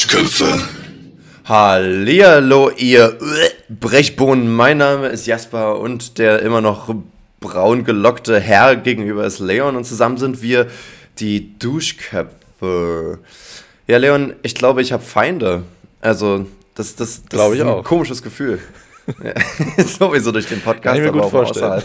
Duschköpfe. Hallihallo, ihr Brechbohnen. Mein Name ist Jasper und der immer noch braun gelockte Herr gegenüber ist Leon und zusammen sind wir die Duschköpfe. Ja, Leon, ich glaube, ich habe Feinde. Also, das, das, das Glaube ich ist ein auch. komisches Gefühl. Sowieso durch den Podcast, Kann ich mir gut aber auch vorstellen. außerhalb.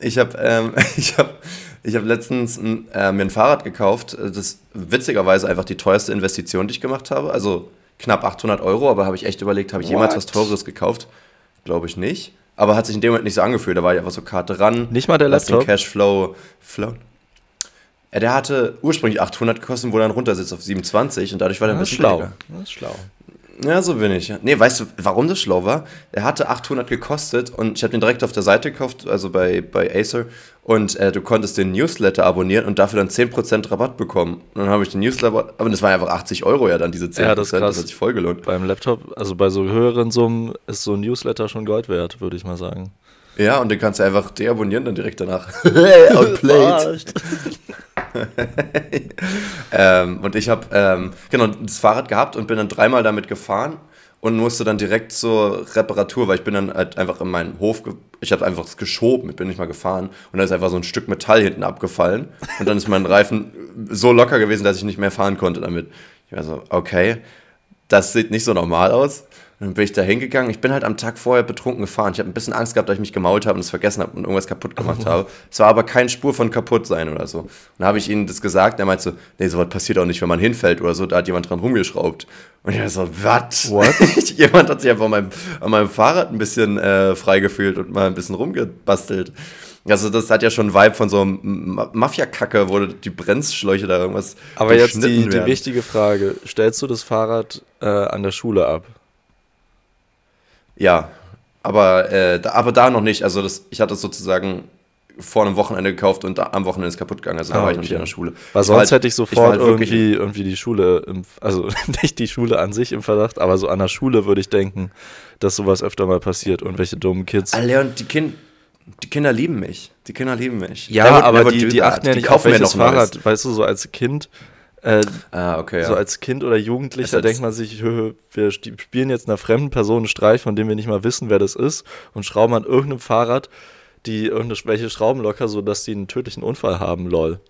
Ich habe ähm, ich hab, ich hab letztens äh, mir ein Fahrrad gekauft. Das ist witzigerweise einfach die teuerste Investition, die ich gemacht habe. Also knapp 800 Euro, aber habe ich echt überlegt, habe ich jemals What? was Teures gekauft? Glaube ich nicht. Aber hat sich in dem Moment nicht so angefühlt. Da war ich einfach so Karte ran. Nicht mal der Laptop? Cashflow flow. Ja, der hatte ursprünglich 800 gekostet, wo er dann runter sitzt auf 27 und dadurch war der ein Das bisschen schlau. billiger. Das ist schlau. Ja, so bin ich. Nee, weißt du, warum das schlau war? Er hatte 800 gekostet und ich habe den direkt auf der Seite gekauft, also bei, bei Acer. Und äh, du konntest den Newsletter abonnieren und dafür dann 10% Rabatt bekommen. Und dann habe ich den Newsletter, aber das waren einfach 80 Euro ja dann, diese 10%. Ja, das ist krass. das hat sich voll gelohnt. Beim Laptop, also bei so höheren Summen, ist so ein Newsletter schon Gold wert, würde ich mal sagen. Ja, und den kannst du einfach deabonnieren dann direkt danach. Outplayed. ähm, und ich habe ähm, genau das Fahrrad gehabt und bin dann dreimal damit gefahren und musste dann direkt zur Reparatur, weil ich bin dann halt einfach in meinen Hof, ich habe einfach geschoben, ich bin nicht mal gefahren und da ist einfach so ein Stück Metall hinten abgefallen und dann ist mein Reifen so locker gewesen, dass ich nicht mehr fahren konnte damit. Ich war so, okay, das sieht nicht so normal aus. Dann bin ich da hingegangen. Ich bin halt am Tag vorher betrunken gefahren. Ich habe ein bisschen Angst gehabt, dass ich mich gemault habe und es vergessen habe und irgendwas kaputt gemacht habe. Es war aber keine Spur von kaputt sein oder so. Und dann habe ich ihnen das gesagt. Er meinte so, nee, sowas passiert auch nicht, wenn man hinfällt oder so. Da hat jemand dran rumgeschraubt. Und ich war so, was? What? jemand hat sich einfach an meinem, an meinem Fahrrad ein bisschen äh, frei gefühlt und mal ein bisschen rumgebastelt. Also das hat ja schon einen Vibe von so Mafia-Kacke, wo die Bremsschläuche da irgendwas Aber jetzt die, die wichtige Frage: Stellst du das Fahrrad äh, an der Schule ab? Ja, aber, äh, da, aber da noch nicht. Also das, ich hatte es sozusagen vor einem Wochenende gekauft und da, am Wochenende ist kaputt gegangen. Also da Ah, war ich noch okay. nicht in der Schule. Weil Ich war sonst halt- hätte ich war sofort halt wirklich- irgendwie, irgendwie die Schule, im, also nicht die Schule an sich im Verdacht, aber so an der Schule würde ich denken, dass sowas öfter mal passiert und welche dummen Kids. Ah, Leon, die, kind, die Kinder lieben mich. Die Kinder lieben mich. Ja, Never- aber never die, die achten ja nicht auf welches noch. Fahrrad. Weißt du, so als Kind, äh, Ah, okay, ja. so als Kind oder Jugendlicher denkt man sich, wir spielen jetzt einer fremden Person einen Streich, von dem wir nicht mal wissen, wer das ist, und schrauben an irgendeinem Fahrrad die irgendwelche Schrauben locker, sodass die einen tödlichen Unfall haben, lol.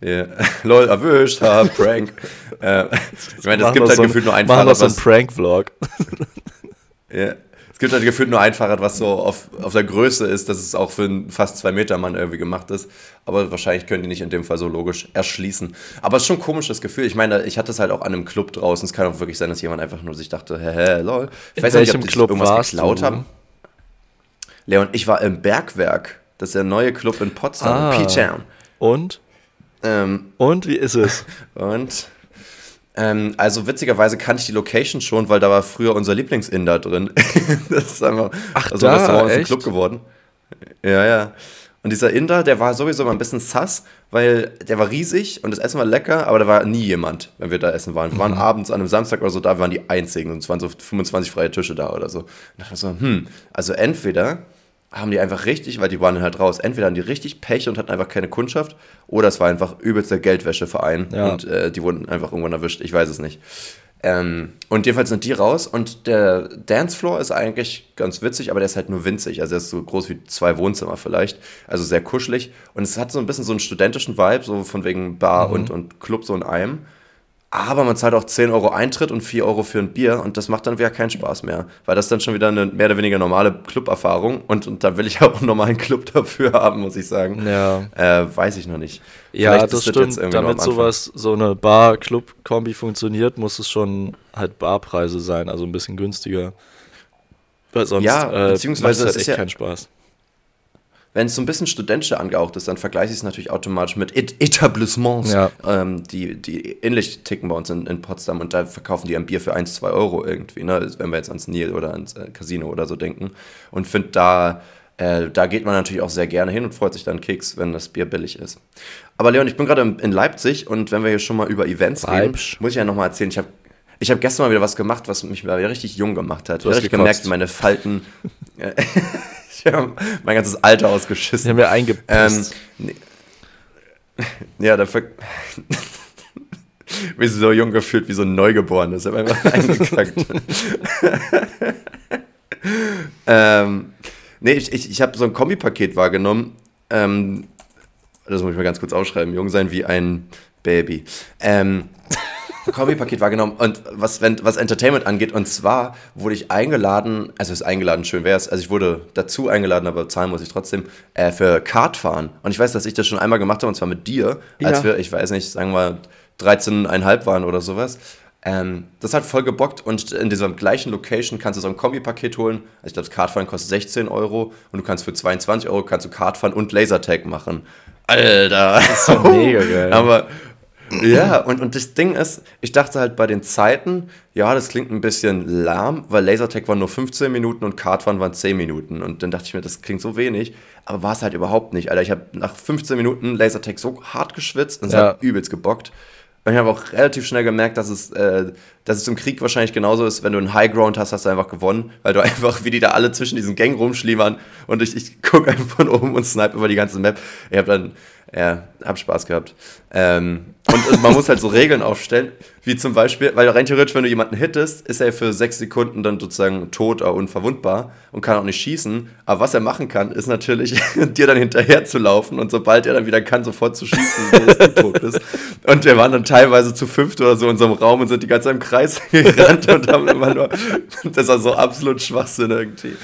Ja. Lol, erwischt, ha, Prank. äh, ich meine, es gibt halt so gefühlt nur ein machen wir Fahrrad, so einen Prank-Vlog. ja. Es gibt halt gefühlt nur ein Fahrrad, was so auf, auf der Größe ist, dass es auch für einen fast zwei Meter Mann irgendwie gemacht ist. Aber wahrscheinlich können die nicht in dem Fall so logisch erschließen. Aber es ist schon ein komisches Gefühl. Ich meine, ich hatte es halt auch an einem Club draußen. Es kann auch wirklich sein, dass jemand einfach nur sich dachte, hä, hä, lol. Ich In weiß ja nicht, welchem ob die Club irgendwas geklaut du? haben. Leon, ich war im Bergwerk. Das ist der neue Club in Potsdam, Ah. P-Town. Und? Ähm, Und wie ist es? und ähm, also witzigerweise kannte ich die Location schon, weil da war früher unser Lieblingsinder drin. das ist einfach Ach, also da, Restaurant ist ein echt? Club geworden. Ja, ja. Und dieser Inder, der war sowieso immer ein bisschen sass, weil der war riesig und das Essen war lecker, aber da war nie jemand, wenn wir da essen waren. Wir Mhm. waren abends an einem Samstag oder so, da waren die einzigen und es waren so 25 freie Tische da oder so. Und ich dachte so, hm, also entweder haben die einfach richtig, weil die waren halt raus, entweder haben die richtig Pech und hatten einfach keine Kundschaft oder es war einfach übelster Geldwäscheverein Ja. und äh, die wurden einfach irgendwann erwischt, ich weiß es nicht. Ähm, und jedenfalls sind die raus und der Dancefloor ist eigentlich ganz witzig, aber der ist halt nur winzig. Also er ist so groß wie zwei Wohnzimmer vielleicht. Also sehr kuschelig. Und es hat so ein bisschen so einen studentischen Vibe, so von wegen Bar und, und Club so in einem. Aber man zahlt auch 10 Euro Eintritt und 4 Euro für ein Bier und das macht dann wieder keinen Spaß mehr. Weil das dann schon wieder eine mehr oder weniger normale Club-Erfahrung und, und da will ich auch einen normalen Club dafür haben, muss ich sagen. Ja. Äh, weiß ich noch nicht. Ja, Vielleicht das stimmt. Damit sowas, so eine Bar-Club-Kombi funktioniert, muss es schon halt Barpreise sein, also ein bisschen günstiger. Weil sonst Ja, äh, beziehungsweise macht's es ist halt echt ja- keinen Spaß. Wenn es so ein bisschen studentischer angehaucht ist, dann vergleiche ich es natürlich automatisch mit Et Etablissements, Ja. ähm, die, die ähnlich ticken bei uns in, in Potsdam und da verkaufen die ein Bier für 1, 2 Euro irgendwie, ne? wenn wir jetzt ans Nil oder ans äh, Casino oder so denken. Und finde da, äh, da geht man natürlich auch sehr gerne hin und freut sich dann Keks, wenn das Bier billig ist. Aber Leon, ich bin gerade in Leipzig und wenn wir hier schon mal über Events reden, Leipzig. muss ich ja nochmal erzählen, ich habe ich hab gestern mal wieder was gemacht, was mich mal wieder richtig jung gemacht hat. Ich Du habe richtig gekotzt. gemerkt, meine Falten. ich habe mein ganzes Alter ausgeschissen. Die haben ja eingepisst. Ähm, nee. ja, da ver Mich so jung gefühlt wie so ein Neugeborenes. Ich habe einfach eingekackt. ähm, nee, ich, ich, ich habe so ein Kombipaket wahrgenommen. Ähm, das muss ich mal ganz kurz ausschreiben. Jung sein wie ein Baby. Ähm, Kombi-Paket wahrgenommen und was, wenn, was Entertainment angeht. Und zwar wurde ich eingeladen, also ist eingeladen, schön wäre es, also ich wurde dazu eingeladen, aber zahlen muss ich trotzdem, äh, für Kartfahren. Und ich weiß, dass ich das schon einmal gemacht habe, und zwar mit dir, als ja. wir, ich weiß nicht, sagen wir 13,5 waren oder sowas. Ähm, das hat voll gebockt und in dieser gleichen Location kannst du so ein Kombi-Paket holen. Also ich glaube, das Kartfahren kostet 16 Euro und du kannst für 22 Euro kannst du Kartfahren und Lasertag machen. Alter! Das ist so mega geil. Aber ja, und, und das Ding ist, ich dachte halt bei den Zeiten, ja, das klingt ein bisschen lahm, weil Lasertag waren nur 15 Minuten und Kartfahren waren 10 Minuten. Und dann dachte ich mir, das klingt so wenig, aber war es halt überhaupt nicht. Alter, ich habe nach 15 Minuten Lasertag so hart geschwitzt und es ja. hat übelst gebockt. Und ich habe auch relativ schnell gemerkt, dass es, äh, dass es im Krieg wahrscheinlich genauso ist, wenn du einen Highground hast, hast du einfach gewonnen, weil du einfach, wie die da alle zwischen diesen Gängen rumschlimmern und ich, ich gucke einfach von oben und snipe über die ganze Map. Ich habe dann ja, hab Spaß gehabt. Ähm, und, man muss halt so Regeln aufstellen, wie zum Beispiel, weil rein theoretisch, wenn du jemanden hittest, ist er für sechs Sekunden dann sozusagen tot oder unverwundbar und kann auch nicht schießen. Aber was er machen kann, ist natürlich, dir dann hinterher zu laufen und sobald er dann wieder kann, sofort zu schießen, bis du tot bist. Und wir waren dann teilweise zu fünft oder so in so einem Raum und sind die ganze Zeit im Kreis gerannt und haben immer nur, das war so absolut Schwachsinn irgendwie.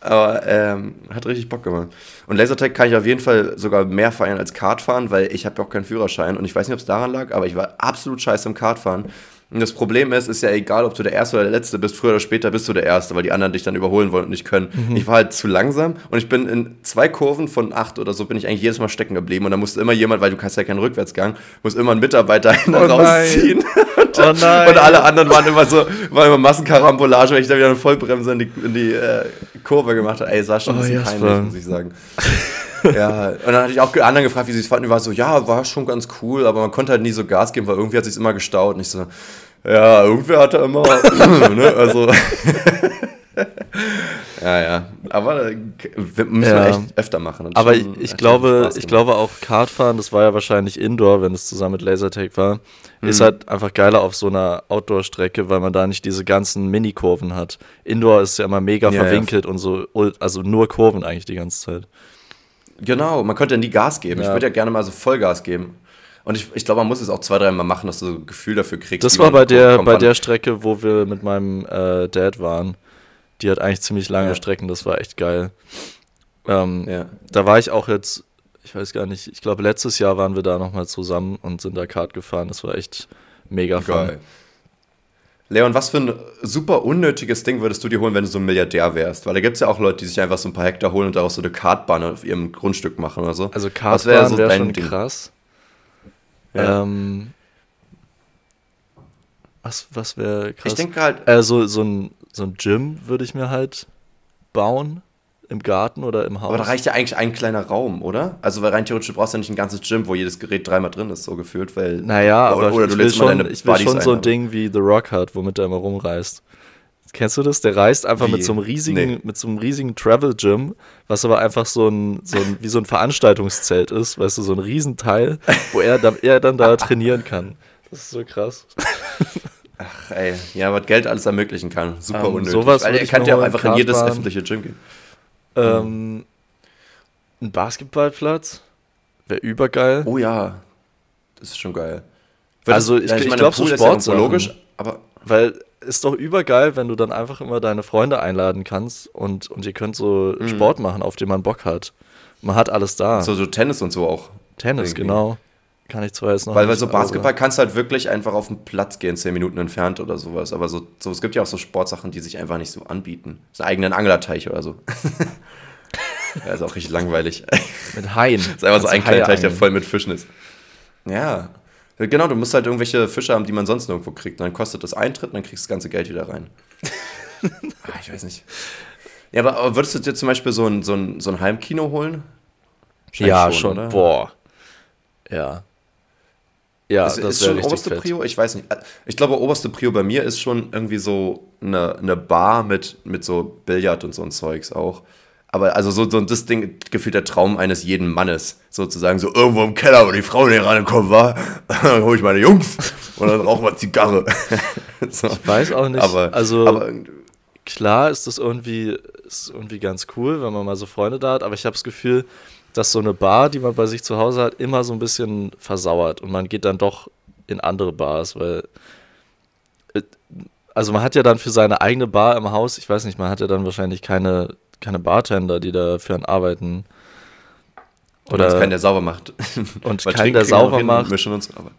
Aber ähm, hat richtig Bock gemacht. Und Lasertag kann ich auf jeden Fall sogar mehr feiern als Kartfahren, weil ich habe ja auch keinen Führerschein und ich weiß nicht, ob es daran lag, aber ich war absolut scheiße im Kartfahren. Und das Problem ist, ist ja egal, ob du der Erste oder der Letzte bist, früher oder später bist du der Erste, weil die anderen dich dann überholen wollen und nicht können. Mhm. Ich war halt zu langsam und ich bin in zwei Kurven von acht oder so, bin ich eigentlich jedes Mal stecken geblieben und da musste immer jemand, weil du kannst ja keinen Rückwärtsgang, muss immer ein Mitarbeiter oh rausziehen. und, oh und alle anderen waren immer so, waren immer Massenkarambolage, weil ich da wieder eine Vollbremse in die, in die äh, Kurve gemacht habe. Ey, es war schon ein oh, bisschen oh, peinlich, muss ich sagen. ja, und dann hatte ich auch anderen gefragt, wie sie es fanden. Die war so, ja, war schon ganz cool, aber man konnte halt nie so Gas geben, weil irgendwie hat sich immer gestaut. Und ich so, ja, irgendwer hat er immer, ne, also. Ja, ja. Aber wir müssen ja. wir echt öfter machen. Aber ich, ich glaube, ich glaube auch Kartfahren, das war ja wahrscheinlich Indoor, wenn es zusammen mit Lasertag war, mhm. ist halt einfach geiler auf so einer Outdoor-Strecke, weil man da nicht diese ganzen Mini-Kurven hat. Indoor ist ja immer mega ja, verwinkelt ja. und so, also nur Kurven eigentlich die ganze Zeit. Genau, man könnte ja nie Gas geben. Ich würde ja gerne mal so Vollgas geben. Und ich, ich glaube, man muss es auch zwei, dreimal machen, dass du so ein Gefühl dafür kriegst. Das war bei der, bei der Strecke, wo wir mit meinem äh, Dad waren. Die hat eigentlich ziemlich lange ja. Strecken, das war echt geil. Ähm, ja. Da war ich auch jetzt, ich weiß gar nicht, ich glaube, letztes Jahr waren wir da nochmal zusammen und sind da Kart gefahren. Das war echt mega geil. fun. Leon, was für ein super unnötiges Ding würdest du dir holen, wenn du so ein Milliardär wärst? Weil da gibt es ja auch Leute, die sich einfach so ein paar Hektar holen und daraus so eine Kartbahn auf ihrem Grundstück machen oder so. Also Kartbahn wäre so wär schon Ding? krass. Ja. Ähm, was was wäre krass? Ich denke halt. Äh, so, so, ein, so ein Gym würde ich mir halt bauen im Garten oder im Haus. Aber da reicht ja eigentlich ein kleiner Raum, oder? Also weil rein theoretisch du brauchst ja nicht ein ganzes Gym, wo jedes Gerät dreimal drin ist, so gefühlt, weil. Naja, oder, aber oder du ich will schon, ich will schon so ein Ding wie The Rock hat, womit er immer rumreist. Kennst du das? Der reist einfach wie? mit so einem riesigen, nee. mit so einem riesigen Travel Gym, was aber einfach so ein, so ein, wie so ein Veranstaltungszelt ist, weißt du, so ein Riesenteil, wo er er dann da trainieren kann. Das ist so krass. Ach ey, ja, was Geld alles ermöglichen kann. Super ähm, unnötig. Sowas Weil er kann ja auch einfach in jedes öffentliche Gym gehen. Ähm, ein Basketballplatz wäre übergeil. Oh ja, das ist schon geil. Weil also ich, ich, ich glaube so Sport ja logisch, aber weil ist doch übergeil, wenn du dann einfach immer deine Freunde einladen kannst und, und ihr könnt so mhm. Sport machen, auf den man Bock hat. Man hat alles da. So, so Tennis und so auch. Tennis, irgendwie. genau. Kann ich zwar jetzt noch Weil, weil so Basketball kannst du halt wirklich einfach auf den Platz gehen, zehn Minuten entfernt oder sowas. Aber so, so, es gibt ja auch so Sportsachen, die sich einfach nicht so anbieten. So einen eigenen Anglerteich oder so. ja, ist auch richtig langweilig. Mit Haien. ist einfach so ein kleiner Teich, der voll mit Fischen ist. Ja. Genau, du musst halt irgendwelche Fische haben, die man sonst nirgendwo kriegt. Und dann kostet das Eintritt und dann kriegst du das ganze Geld wieder rein. ah, ich weiß nicht. Ja, aber würdest du dir zum Beispiel so ein, so ein, so ein Heimkino holen? ja, schon. schon Boah. Ja. Ja, ist, das ist schon oberste fett. Prio? Ich weiß nicht. Ich glaube, oberste Prio bei mir ist schon irgendwie so eine, eine Bar mit, mit so Billard und so ein Zeugs auch. Aber also so, so das Ding gefühlt der Traum eines jeden Mannes, sozusagen. So irgendwo im Keller, wo die Frau nicht rangekommen war, dann hole ich meine Jungs und dann rauchen wir Zigarre. so. Ich weiß auch nicht. Aber, also aber, klar ist das irgendwie, ist irgendwie ganz cool, wenn man mal so Freunde da hat, aber ich habe das Gefühl, dass so eine Bar, die man bei sich zu Hause hat, immer so ein bisschen versauert und man geht dann doch in andere Bars, weil äh, also man hat ja dann für seine eigene Bar im Haus, ich weiß nicht, man hat ja dann wahrscheinlich keine keine Bartender, die dafür an arbeiten. Oder keinen, der sauber macht. Und keinen, der sauber macht. Mischen uns, aber.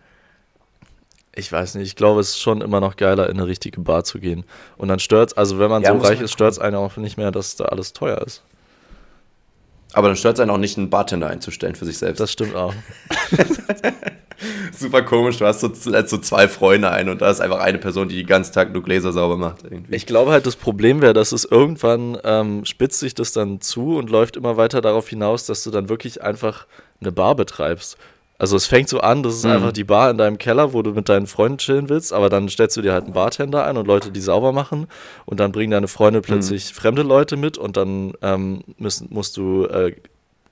Ich weiß nicht, ich glaube, es ist schon immer noch geiler, in eine richtige Bar zu gehen. Und dann stört es, also wenn man ja, so reich ist, stört es einen auch nicht mehr, dass da alles teuer ist. Aber dann stört es einen auch nicht, einen Bartender einzustellen für sich selbst. Das stimmt auch. Super komisch, du hast so, so zwei Freunde ein und da ist einfach eine Person, die den ganzen Tag nur Gläser sauber macht. Irgendwie. Ich glaube halt, das Problem wäre, dass es irgendwann ähm, spitzt sich das dann zu und läuft immer weiter darauf hinaus, dass du dann wirklich einfach eine Bar betreibst. Also es fängt so an, das ist mhm. einfach die Bar in deinem Keller, wo du mit deinen Freunden chillen willst, aber dann stellst du dir halt einen Bartender ein und Leute, die sauber machen und dann bringen deine Freunde plötzlich mhm. fremde Leute mit und dann ähm, müssen, musst du äh,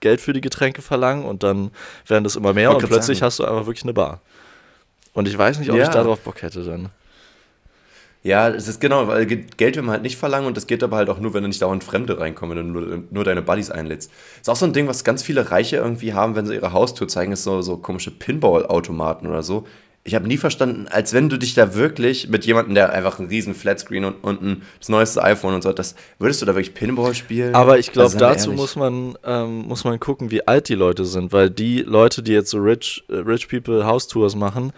Geld für die Getränke verlangen und dann werden das immer mehr und plötzlich sagen. hast du einfach wirklich eine Bar. Und ich weiß nicht, ob ja. ich darauf Bock hätte dann. Ja, es ist genau, weil Geld will man halt nicht verlangen und das geht aber halt auch nur, wenn du nicht dauernd Fremde reinkommen, wenn du nur, nur deine Buddies einlädst. Ist auch so ein Ding, was ganz viele Reiche irgendwie haben, wenn sie ihre Haustür zeigen, ist so, so komische Pinball-Automaten oder so ich habe nie verstanden, als wenn du dich da wirklich mit jemandem, der einfach einen riesen Flatscreen und, und ein, das neueste iPhone und so, das würdest du da wirklich Pinball spielen? Aber ich glaube, also, dazu muss man, ähm, muss man gucken, wie alt die Leute sind, weil die Leute, die jetzt so Rich, äh, Rich People House Tours machen,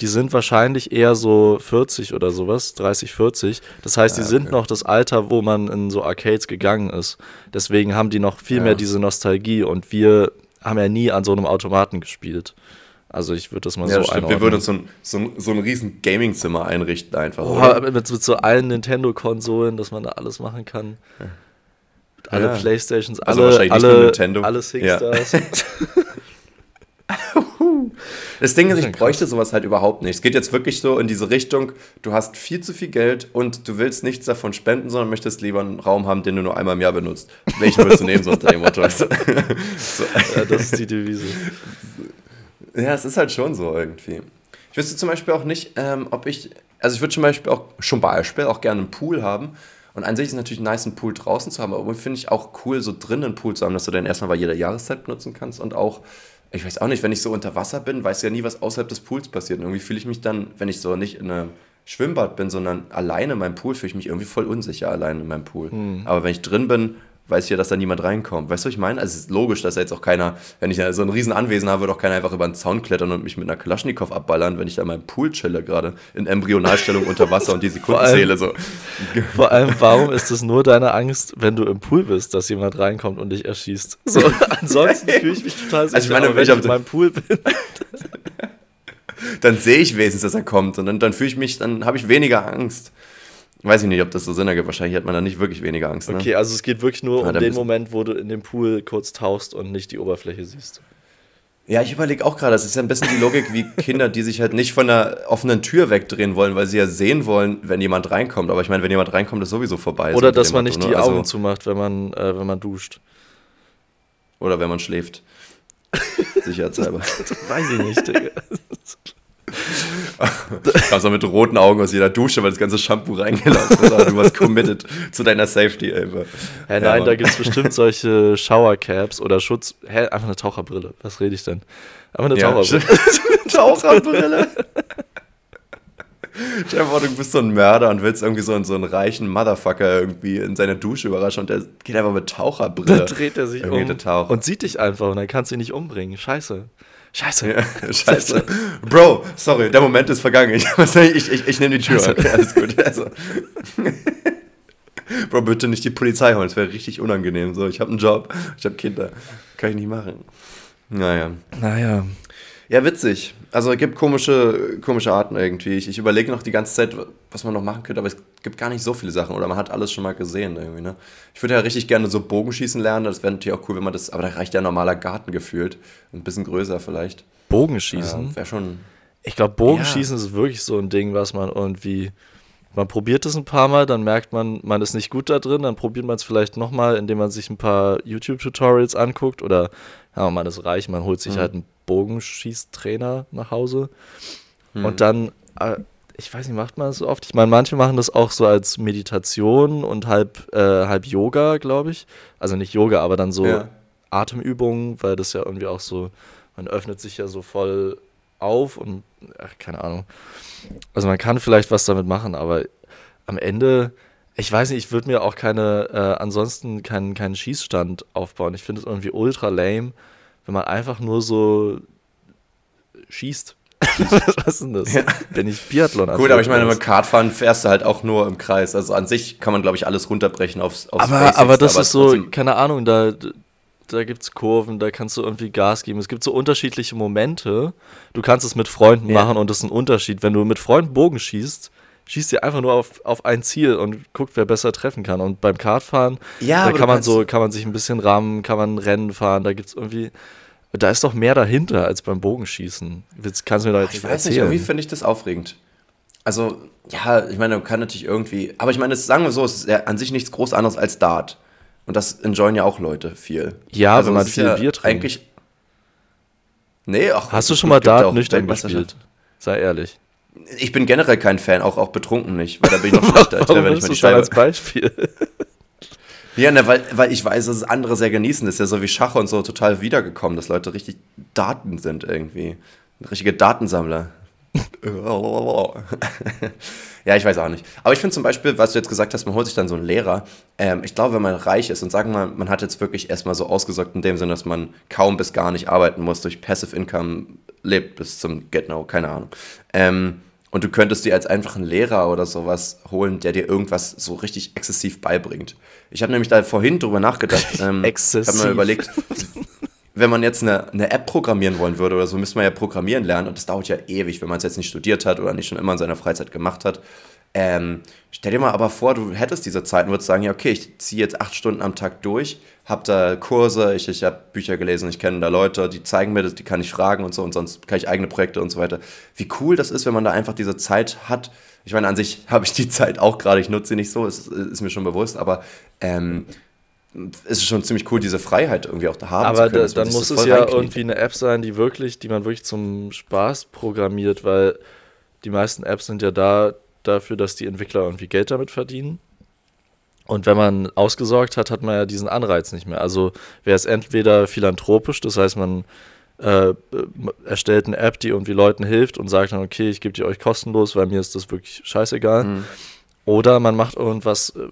die sind wahrscheinlich eher so 40 oder sowas, 30, 40. Das heißt, die ja, okay. sind noch das Alter, wo man in so Arcades gegangen ist. Deswegen haben die noch viel ja. mehr diese Nostalgie und wir haben ja nie an so einem Automaten gespielt. Also ich würde das mal ja, so stimmt. Wir würden uns so ein, so ein, so ein riesen Gaming-Zimmer einrichten einfach. Oh, mit, mit, so allen Nintendo-Konsolen, dass man da alles machen kann. Alle. Playstations, also alle, alle, alle Singstars. Das Ding ist, ich bräuchte sowas halt überhaupt nicht. Es geht jetzt wirklich so in diese Richtung, du hast viel zu viel Geld und du willst nichts davon spenden, sondern möchtest lieber einen Raum haben, den du nur einmal im Jahr benutzt. Welchen willst du nehmen, so unter dem Motto? so. Ja, das ist die Devise. Ja, es ist halt schon so irgendwie. Ich wüsste zum Beispiel auch nicht, ähm, ob ich, also ich würde zum Beispiel auch, schon Beispiel, auch gerne einen Pool haben. Und an sich ist es natürlich nice, einen Pool draußen zu haben, aber finde ich auch cool, so drinnen einen Pool zu haben, dass du den erstmal bei jeder Jahreszeit benutzen kannst und auch, ich weiß auch nicht, wenn ich so unter Wasser bin, weiß ja nie, was außerhalb des Pools passiert. Und irgendwie fühle ich mich dann, wenn ich so nicht in einem Schwimmbad bin, sondern alleine in meinem Pool, fühle ich mich irgendwie voll unsicher alleine in meinem Pool. Hm. Aber wenn ich drin bin, weiß ich ja, dass da niemand reinkommt. Weißt du, was ich meine? Also es ist logisch, dass da jetzt auch keiner, wenn ich so ein riesen Anwesen habe, wird auch keiner einfach über den Zaun klettern und mich mit einer Kalaschnikow abballern, wenn ich da in meinem Pool chille, gerade in Embryonalstellung unter Wasser und die Sekunden zähle. So. Vor allem, warum ist es nur deine Angst, wenn du im Pool bist, dass jemand reinkommt und dich erschießt? So, ansonsten fühle ich mich total sicher, also ich meine, wenn ich, ich in meinem Pool bin. dann sehe ich wenigstens, dass er kommt und dann, dann fühle ich mich, dann habe ich weniger Angst. Weiß ich nicht, ob das so Sinn ergibt. Wahrscheinlich hat man da nicht wirklich weniger Angst. Ne? Okay, also es geht wirklich nur ja, um den Moment, wo du in dem Pool kurz tauchst und nicht die Oberfläche siehst. Ja, ich überlege auch gerade, das ist ja ein bisschen die Logik wie Kinder, die sich halt nicht von der offenen Tür wegdrehen wollen, weil sie ja sehen wollen, wenn jemand reinkommt. Aber ich meine, wenn jemand reinkommt, ist sowieso vorbei. Oder dass man nicht die ne? Augen also, zumacht, wenn man, äh, wenn man duscht. Oder wenn man schläft. Sicherheitshalber. Weiß ich nicht, Digga. Kamst auch mit roten Augen aus jeder Dusche, weil das ganze Shampoo reingelaufen ist. du warst committed zu deiner Safety, ey. Hä, nein, ja, da gibt es bestimmt solche Showercaps oder Schutz. Hä, einfach eine Taucherbrille. Was rede ich denn? Einfach eine ja, Taucherbrille. Taucherbrille. Stell dir vor, du bist so ein Mörder und willst irgendwie so einen, so einen reichen Motherfucker irgendwie in seine Dusche überraschen und der geht einfach mit Taucherbrille. Dann dreht er sich um und sieht dich einfach und dann kannst du ihn nicht umbringen. Scheiße. Scheiße. Ja, scheiße. Bro, sorry, der Moment ist vergangen. Ich, ich, ich, ich nehme die Tür. Okay, alles gut. Also. Bro, bitte nicht die Polizei holen, das wäre richtig unangenehm. So, ich habe einen Job, ich habe Kinder. Kann ich nicht machen. Naja. Naja. Ja, witzig. Also es gibt komische, komische Arten irgendwie. Ich, ich überlege noch die ganze Zeit, was man noch machen könnte, aber es gibt gar nicht so viele Sachen oder man hat alles schon mal gesehen irgendwie. Ne? Ich würde ja richtig gerne so Bogenschießen lernen. Das wäre natürlich auch cool, wenn man das. Aber da reicht ja ein normaler Garten gefühlt. Ein bisschen größer vielleicht. Bogenschießen? Ja, wäre schon. Ich glaube, Bogenschießen ja. ist wirklich so ein Ding, was man irgendwie man probiert es ein paar Mal, dann merkt man, man ist nicht gut da drin, dann probiert man es vielleicht nochmal, indem man sich ein paar YouTube-Tutorials anguckt oder ja, man ist reich, man holt sich mhm. halt einen Bogenschießtrainer nach Hause mhm. und dann, äh, ich weiß nicht, macht man das so oft? Ich meine, manche machen das auch so als Meditation und halb, äh, halb Yoga, glaube ich. Also nicht Yoga, aber dann so ja. Atemübungen, weil das ja irgendwie auch so, man öffnet sich ja so voll auf und ach, keine Ahnung. Also man kann vielleicht was damit machen, aber am Ende, ich weiß nicht, ich würde mir auch keine, äh, ansonsten keinen, keinen Schießstand aufbauen. Ich finde es irgendwie ultra lame, wenn man einfach nur so schießt. Was ist denn das? Ja. Wenn ich Biathlon Gut, aber ich meine, mit Kartfahren fährst du halt auch nur im Kreis. Also an sich kann man, glaube ich, alles runterbrechen aufs, aufs aber, Basics, aber das aber ist so, keine Ahnung, da, da gibt es Kurven, da kannst du irgendwie Gas geben. Es gibt so unterschiedliche Momente. Du kannst es mit Freunden ja. machen und das ist ein Unterschied. Wenn du mit Freunden Bogen schießt, schießt ihr einfach nur auf, auf ein Ziel und guckt, wer besser treffen kann. Und beim Kartfahren, ja, da kann man so, kann man sich ein bisschen rammen, kann man Rennen fahren, da gibt es irgendwie. Da ist doch mehr dahinter als beim Bogenschießen. Jetzt kannst du mir da jetzt Ich weiß erzählen. nicht, irgendwie finde ich das aufregend. Also, ja, ich meine, man kann natürlich irgendwie. Aber ich meine, sagen wir so, es ist ja an sich nichts groß anderes als Dart. Und das enjoyen ja auch Leute viel. Ja, also wenn man viel ja Bier trinkt. Eigentlich. Nee, ach, Hast du schon mal Dart nüchtern gespielt? Sei ehrlich. Ich bin generell kein Fan, auch, auch betrunken nicht, weil da bin ich noch schlechter. ich wenn ich mal die Scheibe als Beispiel. ja, ne, weil, weil ich weiß, dass es andere sehr genießen. Das ist ja so wie Schach und so total wiedergekommen, dass Leute richtig Daten sind irgendwie. Richtige Datensammler. Ja, ich weiß auch nicht. Aber ich finde zum Beispiel, was du jetzt gesagt hast, man holt sich dann so einen Lehrer. Ähm, ich glaube, wenn man reich ist und sagen wir mal, man hat jetzt wirklich erstmal so ausgesorgt in dem Sinne, dass man kaum bis gar nicht arbeiten muss, durch Passive Income lebt bis zum Get No, keine Ahnung. Ähm, und du könntest dir als einfachen Lehrer oder sowas holen, der dir irgendwas so richtig exzessiv beibringt. Ich habe nämlich da vorhin drüber nachgedacht. Ähm, exzessiv. Ich habe mir überlegt, wenn man jetzt eine, eine App programmieren wollen würde oder so, müsste man ja programmieren lernen und das dauert ja ewig, wenn man es jetzt nicht studiert hat oder nicht schon immer in seiner Freizeit gemacht hat. Ähm, stell dir mal aber vor, du hättest diese Zeit und würdest sagen, ja, okay, ich ziehe jetzt acht Stunden am Tag durch, habe da Kurse, ich, ich habe Bücher gelesen, ich kenne da Leute, die zeigen mir das, die kann ich fragen und so und sonst kann ich eigene Projekte und so weiter. Wie cool das ist, wenn man da einfach diese Zeit hat. Ich meine, an sich habe ich die Zeit auch gerade, ich nutze sie nicht so, ist, ist mir schon bewusst, aber ähm, es ist schon ziemlich cool, diese Freiheit irgendwie auch da haben Aber zu können. Aber dann muss es ja irgendwie eine App sein, die wirklich, die man wirklich zum Spaß programmiert, weil die meisten Apps sind ja da dafür, dass die Entwickler irgendwie Geld damit verdienen. Und wenn man ausgesorgt hat, hat man ja diesen Anreiz nicht mehr. Also wäre es entweder philanthropisch, das heißt, man äh, erstellt eine App, die irgendwie Leuten hilft und sagt dann, okay, ich gebe die euch kostenlos, weil mir ist das wirklich scheißegal. Mhm. Oder man macht irgendwas, äh,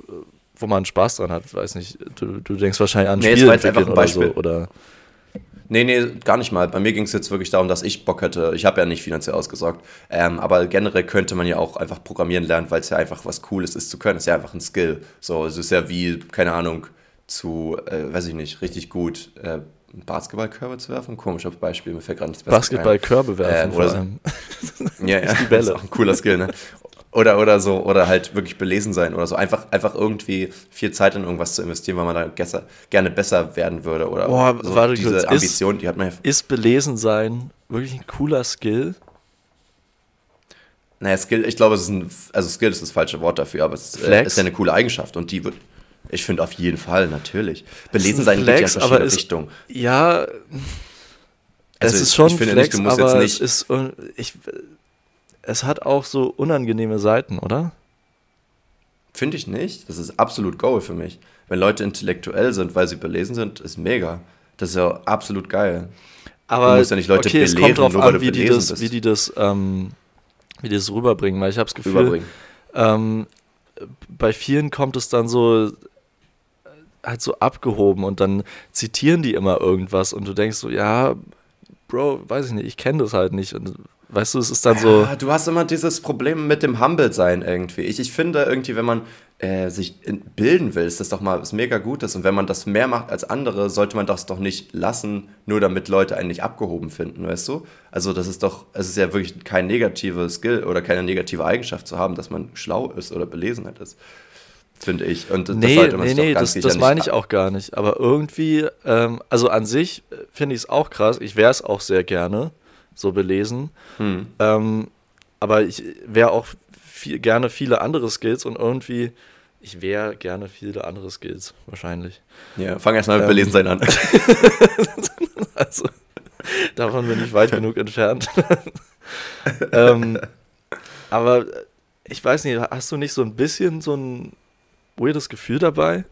wo man Spaß dran hat. Weiß nicht, du, du denkst wahrscheinlich an nee, Spiel entwickeln oder so. Oder Nee, nee, gar nicht mal. Bei mir ging es jetzt wirklich darum, dass ich Bock hätte. Ich habe ja nicht finanziell ausgesorgt. Ähm, aber generell könnte man ja auch einfach programmieren lernen, weil es ja einfach was Cooles ist zu können. Es ist ja einfach ein Skill. So, es ist ja wie, keine Ahnung, zu, äh, weiß ich nicht, richtig gut äh, Basketballkörbe zu werfen. Komisches Beispiel, mir fällt gerade nichts besseres Basketballkörbe werfen, äh, oder so. ja, ja, die Bälle. Das ist auch ein cooler Skill, ne? Oder, oder so, oder halt wirklich belesen sein oder so. Einfach, einfach irgendwie viel Zeit in irgendwas zu investieren, weil man da gesser, gerne besser werden würde. Oder Boah, so warte diese kurz. Ambition, ist, die hat man ja. Ist belesen sein wirklich ein cooler Skill? Naja, Skill, ich glaube, es ist ein, also Skill ist das falsche Wort dafür, aber es äh, ist ja eine coole Eigenschaft und die wird, ich finde auf jeden Fall, natürlich. Belesen sein Flex, geht ja in verschiedene Richtungen. Ja, also es ist schon ich finde Flex, nicht, du musst aber jetzt nicht, ist, ich, es hat auch so unangenehme Seiten, oder? Finde ich nicht. Das ist absolut Goal für mich. Wenn Leute intellektuell sind, weil sie belesen sind, ist mega. Das ist ja absolut geil. Aber du musst ja nicht Leute okay, belehren, es kommt drauf an, wie die, das, wie die das, ähm, wie die das rüberbringen. Weil ich habe das Gefühl, ähm, bei vielen kommt es dann so halt so abgehoben und dann zitieren die immer irgendwas und du denkst so, ja, Bro, weiß ich nicht, ich kenne das halt nicht. Und Weißt du, es ist dann so. Ja, du hast immer dieses Problem mit dem Humble-Sein irgendwie. Ich, ich finde irgendwie, wenn man äh, sich bilden will, ist das doch mal was mega Gutes. Und wenn man das mehr macht als andere, sollte man das doch nicht lassen, nur damit Leute einen nicht abgehoben finden, weißt du? Also, das ist doch, es ist ja wirklich kein negativer Skill oder keine negative Eigenschaft zu haben, dass man schlau ist oder belesen ist finde ich. Und das nee, sollte man nee, nee, das, das meine ich auch gar nicht. Aber irgendwie, ähm, also an sich äh, finde ich es auch krass. Ich wäre es auch sehr gerne so belesen. Hm. Ähm, aber ich wäre auch viel, gerne viele andere Skills und irgendwie, ich wäre gerne viele andere Skills, wahrscheinlich. Ja, fang erstmal mit ähm, Belesen sein an. also, davon bin ich weit genug entfernt. ähm, aber ich weiß nicht, hast du nicht so ein bisschen so ein weirdes Gefühl dabei?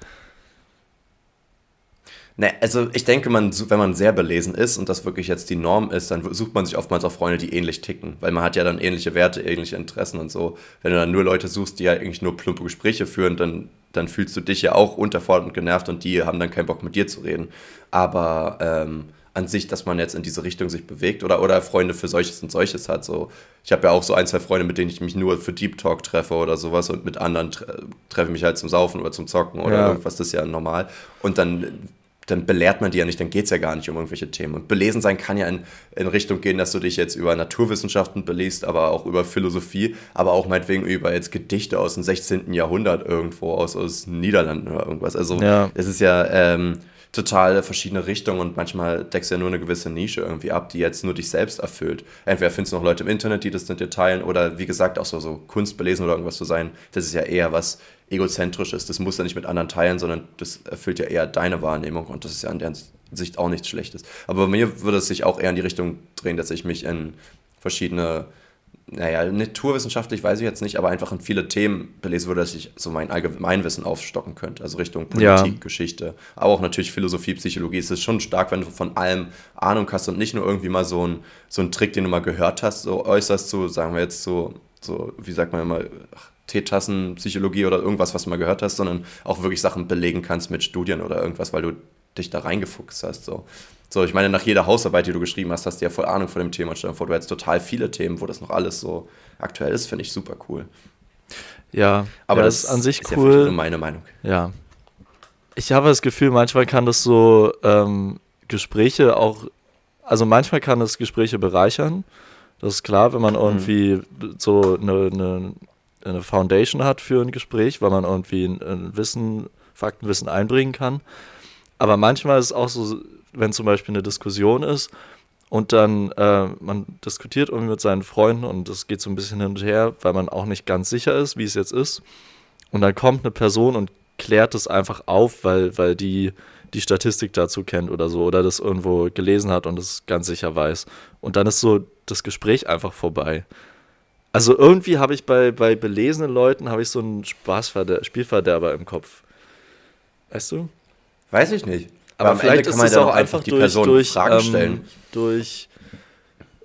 Ne, also ich denke, man, wenn man sehr belesen ist und das wirklich jetzt die Norm ist, dann sucht man sich oftmals auch Freunde, die ähnlich ticken, weil man hat ja dann ähnliche Werte, ähnliche Interessen und so. Wenn du dann nur Leute suchst, die ja eigentlich nur plumpe Gespräche führen, dann, dann fühlst du dich ja auch unterfordert und genervt und die haben dann keinen Bock mit dir zu reden. Aber ähm, an sich, dass man jetzt in diese Richtung sich bewegt oder, oder Freunde für solches und solches hat. So, ich habe ja auch so ein, zwei Freunde, mit denen ich mich nur für Deep Talk treffe oder sowas und mit anderen tre treffe ich mich halt zum Saufen oder zum Zocken oder ja. irgendwas, das ist ja normal. Und dann dann belehrt man die ja nicht, dann geht es ja gar nicht um irgendwelche Themen. Und belesen sein kann ja in, in Richtung gehen, dass du dich jetzt über Naturwissenschaften belest, aber auch über Philosophie, aber auch meinetwegen über jetzt Gedichte aus dem 16. Jahrhundert irgendwo, aus, aus Niederlanden oder irgendwas. Also ja. es ist ja ähm, total verschiedene Richtungen und manchmal deckst du ja nur eine gewisse Nische irgendwie ab, die jetzt nur dich selbst erfüllt. Entweder findest du noch Leute im Internet, die das mit dir teilen oder wie gesagt auch so, so Kunst belesen oder irgendwas zu sein. Das ist ja eher was egozentrisch ist. Das muss ja nicht mit anderen teilen, sondern das erfüllt ja eher deine Wahrnehmung und das ist ja in der Sicht auch nichts Schlechtes. Aber bei mir würde es sich auch eher in die Richtung drehen, dass ich mich in verschiedene, naja, naturwissenschaftlich weiß ich jetzt nicht, aber einfach in viele Themen belesen würde, dass ich so mein Allgemeinwissen aufstocken könnte. Also Richtung Politik, ja. Geschichte, aber auch natürlich Philosophie, Psychologie. Es ist schon stark, wenn du von allem Ahnung hast und nicht nur irgendwie mal so ein, so ein Trick, den du mal gehört hast, so äußerst so, sagen wir jetzt so, so wie sagt man immer, Teetassenpsychologie oder irgendwas, was du mal gehört hast, sondern auch wirklich Sachen belegen kannst mit Studien oder irgendwas, weil du dich da reingefuchst hast. So. So, ich meine, nach jeder Hausarbeit, die du geschrieben hast, hast du ja voll Ahnung von dem Thema. Stell dir vor, du hättest total viele Themen, wo das noch alles so aktuell ist, finde ich super cool. Ja, aber ja, das, ist an sich ist cool. Ja meine Meinung. Ja. Ich habe das Gefühl, manchmal kann das so ähm, Gespräche auch, also manchmal kann das Gespräche bereichern. Das ist klar, wenn man mhm. irgendwie mhm. so eine, eine eine Foundation hat für ein Gespräch, weil man irgendwie ein, ein Wissen, Faktenwissen einbringen kann. Aber manchmal ist es auch so, wenn zum Beispiel eine Diskussion ist und dann äh, man diskutiert irgendwie mit seinen Freunden und es geht so ein bisschen hin und her, weil man auch nicht ganz sicher ist, wie es jetzt ist. Und dann kommt eine Person und klärt es einfach auf, weil, weil die die Statistik dazu kennt oder so oder das irgendwo gelesen hat und es ganz sicher weiß. Und dann ist so das Gespräch einfach vorbei. Also irgendwie habe ich bei, bei belesenen Leuten habe ich so einen Spaßverder Spielverderber im Kopf. Weißt du? Weiß ich nicht. Aber, Aber vielleicht ist es auch einfach die durch, durch, Fragen ähm, stellen. durch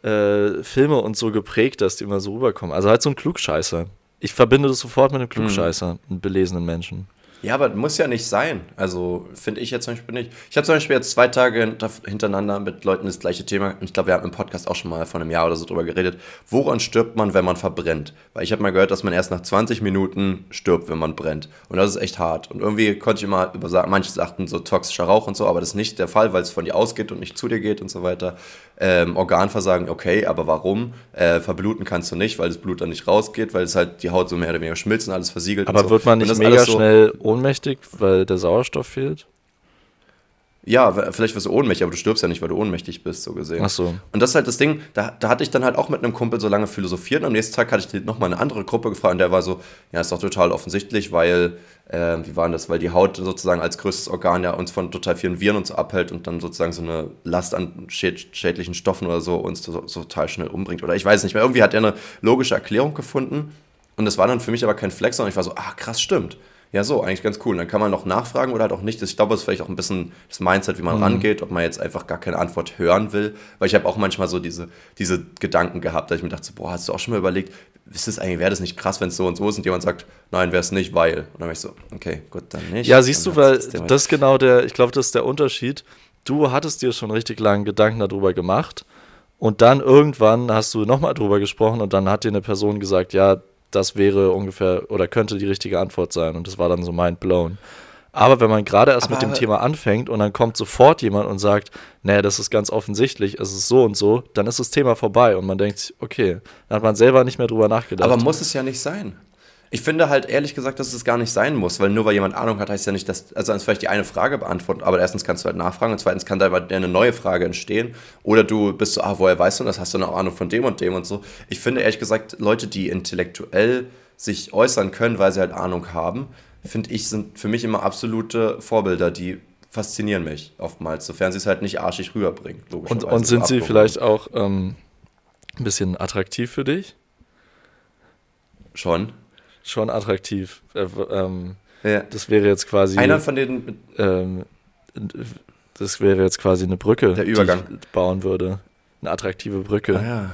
äh, Filme und so geprägt, dass die immer so rüberkommen. Also halt so ein Klugscheißer. Ich verbinde das sofort mit einem hm. Klugscheißer, mhm. einen belesenen Menschen. Ja, aber muss ja nicht sein. Also finde ich jetzt zum Beispiel nicht. Ich habe zum Beispiel jetzt zwei Tage hintereinander mit Leuten das gleiche Thema. Ich glaube, wir haben im Podcast auch schon mal vor einem Jahr oder so drüber geredet. Woran stirbt man, wenn man verbrennt? Weil ich habe mal gehört, dass man erst nach 20 Minuten stirbt, wenn man brennt. Und das ist echt hart. Und irgendwie konnte ich immer über sagen, manche sagten so toxischer Rauch und so, aber das ist nicht der Fall, weil es von dir ausgeht und nicht zu dir geht und so weiter. Ähm, Organversagen, okay, aber warum? Äh, verbluten kannst du nicht, weil das Blut dann nicht rausgeht, weil es halt die Haut so mehr oder weniger schmilzt und alles versiegelt. Aber so. wird man nicht mega so schnell ohnmächtig, weil der Sauerstoff fehlt? Ja, vielleicht wirst du ohnmächtig, aber du stirbst ja nicht, weil du ohnmächtig bist, so gesehen. Ach so. Und das ist halt das Ding, da, da hatte ich dann halt auch mit einem Kumpel so lange philosophiert und am nächsten Tag hatte ich nochmal eine andere Gruppe gefragt und der war so, ja, ist doch total offensichtlich, weil, äh, wie war das, weil die Haut sozusagen als größtes Organ ja uns von total vielen Viren uns abhält und dann sozusagen so eine Last an schäd schädlichen Stoffen oder so uns so, so total schnell umbringt. Oder ich weiß nicht mehr, irgendwie hat er eine logische Erklärung gefunden und das war dann für mich aber kein Flex, sondern ich war so, ah, krass, stimmt ja, so, eigentlich ganz cool. Und dann kann man noch nachfragen oder halt auch nicht. Ich glaube, das ist vielleicht auch ein bisschen das Mindset, wie man mhm. rangeht, ob man jetzt einfach gar keine Antwort hören will. Weil ich habe auch manchmal so diese, diese Gedanken gehabt, dass ich mir dachte, boah, hast du auch schon mal überlegt, ist das eigentlich, wäre das nicht krass, wenn es so und so ist und jemand sagt, nein, wäre es nicht, weil. Und dann war ich so, okay, gut, dann nicht. Ja, siehst du, weil das ist genau der, ich glaube, das ist der Unterschied. Du hattest dir schon richtig lange Gedanken darüber gemacht und dann irgendwann hast du nochmal drüber gesprochen und dann hat dir eine Person gesagt, ja, das wäre ungefähr oder könnte die richtige Antwort sein. Und das war dann so mind blown. Aber wenn man gerade erst Aber mit dem Thema anfängt und dann kommt sofort jemand und sagt, nee, das ist ganz offensichtlich, es ist so und so, dann ist das Thema vorbei und man denkt, okay, dann hat man selber nicht mehr drüber nachgedacht. Aber muss es ja nicht sein. Ich finde halt ehrlich gesagt, dass es gar nicht sein muss, weil nur weil jemand Ahnung hat, heißt ja nicht, dass, also dann ist vielleicht die eine Frage beantworten, aber erstens kannst du halt nachfragen und zweitens kann da eine neue Frage entstehen oder du bist so, ah, woher weißt du das, hast du eine Ahnung von dem und dem und so. Ich finde ehrlich gesagt, Leute, die intellektuell sich äußern können, weil sie halt Ahnung haben, finde ich, sind für mich immer absolute Vorbilder, die faszinieren mich oftmals, sofern sie es halt nicht arschig rüberbringen. Und, und sind sie vielleicht auch ähm, ein bisschen attraktiv für dich? Schon. Schon attraktiv. Äh, ähm, ja. Das wäre jetzt quasi. Einer von den. Ähm, das wäre jetzt quasi eine Brücke, der Übergang. die ich bauen würde. Eine attraktive Brücke. Ah, ja.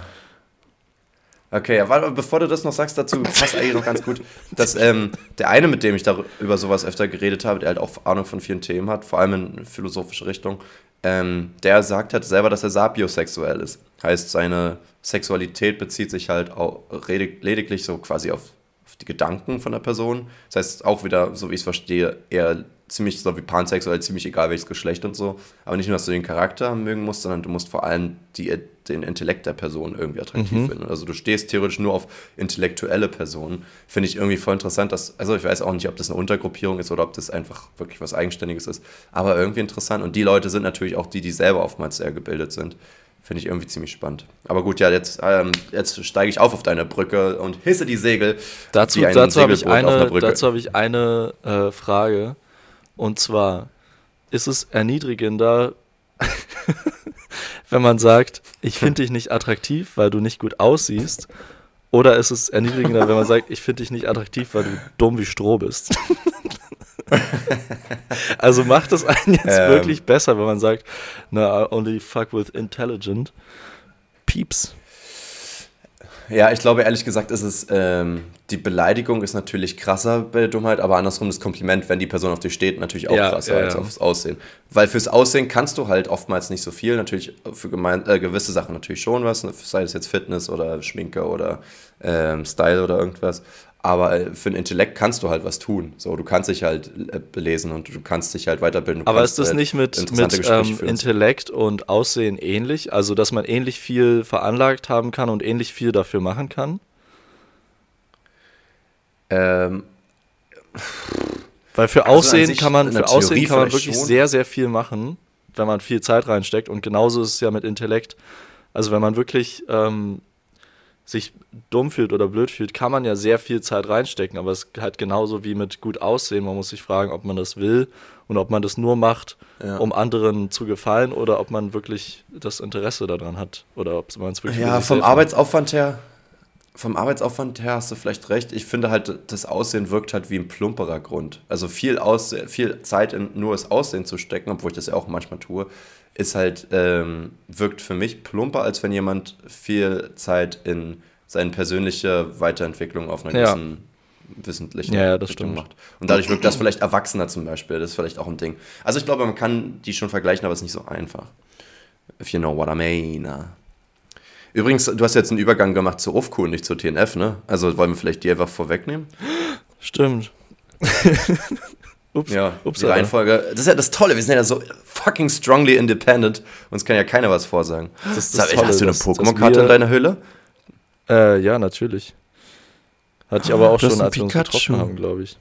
Okay, warte, bevor du das noch sagst, dazu passt eigentlich noch ganz gut, dass ähm, der eine, mit dem ich da über sowas öfter geredet habe, der halt auch Ahnung von vielen Themen hat, vor allem in philosophische Richtung, ähm, der sagt halt selber, dass er sapiosexuell ist. Heißt, seine Sexualität bezieht sich halt auch lediglich so quasi auf die Gedanken von der Person. Das heißt, auch wieder, so wie ich es verstehe, eher ziemlich so wie pansexuell, ziemlich egal welches Geschlecht und so. Aber nicht nur, dass du den Charakter mögen musst, sondern du musst vor allem die, den Intellekt der Person irgendwie attraktiv mhm. finden. Also du stehst theoretisch nur auf intellektuelle Personen. Finde ich irgendwie voll interessant, dass, also ich weiß auch nicht, ob das eine Untergruppierung ist oder ob das einfach wirklich was Eigenständiges ist, aber irgendwie interessant. Und die Leute sind natürlich auch die, die selber oftmals sehr gebildet sind. Finde ich irgendwie ziemlich spannend. Aber gut, ja, jetzt, ähm, jetzt steige ich auf auf deine Brücke und hisse die Segel. Dazu, dazu habe ich eine, dazu hab ich eine äh, Frage. Und zwar ist es erniedrigender, wenn man sagt, ich finde dich nicht attraktiv, weil du nicht gut aussiehst. Oder ist es erniedrigender, wenn man sagt, ich finde dich nicht attraktiv, weil du dumm wie Stroh bist. also macht es einen jetzt ähm. wirklich besser, wenn man sagt, na, only fuck with intelligent peeps. Ja, ich glaube ehrlich gesagt ist es, ähm, die Beleidigung ist natürlich krasser bei der Dummheit, aber andersrum das Kompliment, wenn die Person auf dich steht, natürlich auch ja, krasser ja, als ja. aufs Aussehen. Weil fürs Aussehen kannst du halt oftmals nicht so viel, natürlich für gemein, äh, gewisse Sachen natürlich schon was, ne, sei es jetzt Fitness oder Schminke oder ähm, Style oder irgendwas. Aber äh, für den Intellekt kannst du halt was tun. So, du kannst dich halt äh, belesen und du kannst dich halt weiterbilden. Aber kannst, ist das nicht mit, mit ähm, Intellekt und Aussehen ähnlich? Also, dass man ähnlich viel veranlagt haben kann und ähnlich viel dafür machen kann? Ähm. Weil für also Aussehen kann man, für Aussehen kann man wirklich schon. sehr, sehr viel machen, wenn man viel Zeit reinsteckt. Und genauso ist es ja mit Intellekt. Also wenn man wirklich ähm, sich dumm fühlt oder blöd fühlt, kann man ja sehr viel Zeit reinstecken, aber es ist halt genauso wie mit gut aussehen. Man muss sich fragen, ob man das will und ob man das nur macht, ja. um anderen zu gefallen oder ob man wirklich das Interesse daran hat oder ob man es wirklich Ja, vom Arbeitsaufwand her, vom Arbeitsaufwand her hast du vielleicht recht. Ich finde halt, das Aussehen wirkt halt wie ein plumperer Grund. Also viel, Aussehen, viel Zeit in nur das Aussehen zu stecken, obwohl ich das ja auch manchmal tue, ist halt, ähm, wirkt für mich plumper, als wenn jemand viel Zeit in seine persönliche Weiterentwicklung auf einer ja. gewissen wissentlichen ja, ja, das Richtung macht. Und dadurch wirkt das vielleicht erwachsener zum Beispiel. Das ist vielleicht auch ein Ding. Also ich glaube, man kann die schon vergleichen, aber es ist nicht so einfach. If you know what I mean. Übrigens, du hast jetzt einen Übergang gemacht zur UFQ und nicht zur TNF, ne? Also wollen wir vielleicht die einfach vorwegnehmen? Stimmt. Ups, ja, ups, die Reihenfolge. Das ist ja das Tolle, wir sind ja so fucking strongly independent. Uns kann ja keiner was vorsagen. Das ist das Tolle, hast du eine Pokémon-Karte in deiner Hülle? Äh, ja, natürlich. Hatte ich aber auch schon, als wir uns getroffen haben, glaube ich.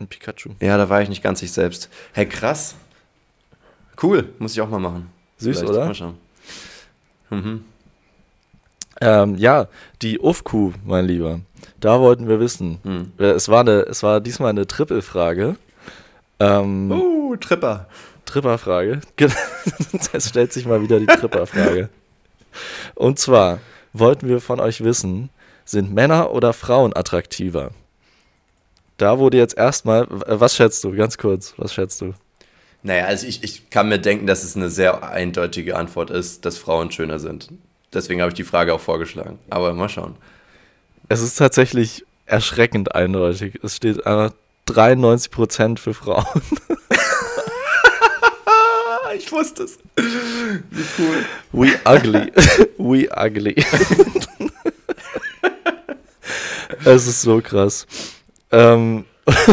Ein Pikachu. Ja, da war ich nicht ganz ich selbst. Hey, krass. Cool, muss ich auch mal machen. Süß, Vielleicht. oder? Mal schauen. Mhm. Ähm, ja, die UFQ, mein Lieber. Da wollten wir wissen. Mhm. Es, war eine, es war diesmal eine Trippelfrage. Ähm, uh, Tripper. Tripperfrage. Jetzt stellt sich mal wieder die Tripperfrage. Und zwar wollten wir von euch wissen, sind Männer oder Frauen attraktiver? Da wurde jetzt erstmal, was schätzt du, ganz kurz, was schätzt du? Naja, also ich, ich kann mir denken, dass es eine sehr eindeutige Antwort ist, dass Frauen schöner sind. Deswegen habe ich die Frage auch vorgeschlagen. Aber mal schauen. Es ist tatsächlich erschreckend eindeutig. Es steht 93% für Frauen. ich wusste es. Wie cool. We ugly. We ugly. es ist so krass. Ähm.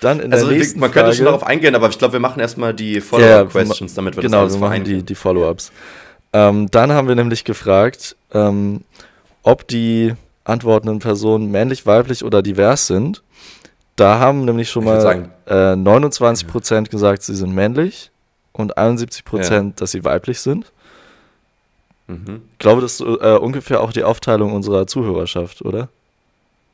Dann in also der nächsten man könnte schon darauf eingehen, aber ich glaube, wir machen erstmal die Follow-up-Questions, ja, damit wir genau, das Genau, wir machen die, die Follow-ups. Ähm, dann haben wir nämlich gefragt, ähm, ob die antwortenden Personen männlich, weiblich oder divers sind. Da haben nämlich schon ich mal sagen, äh, 29% gesagt, sie sind männlich und 71%, ja. dass sie weiblich sind. Mhm. Ich glaube, das ist äh, ungefähr auch die Aufteilung unserer Zuhörerschaft, oder?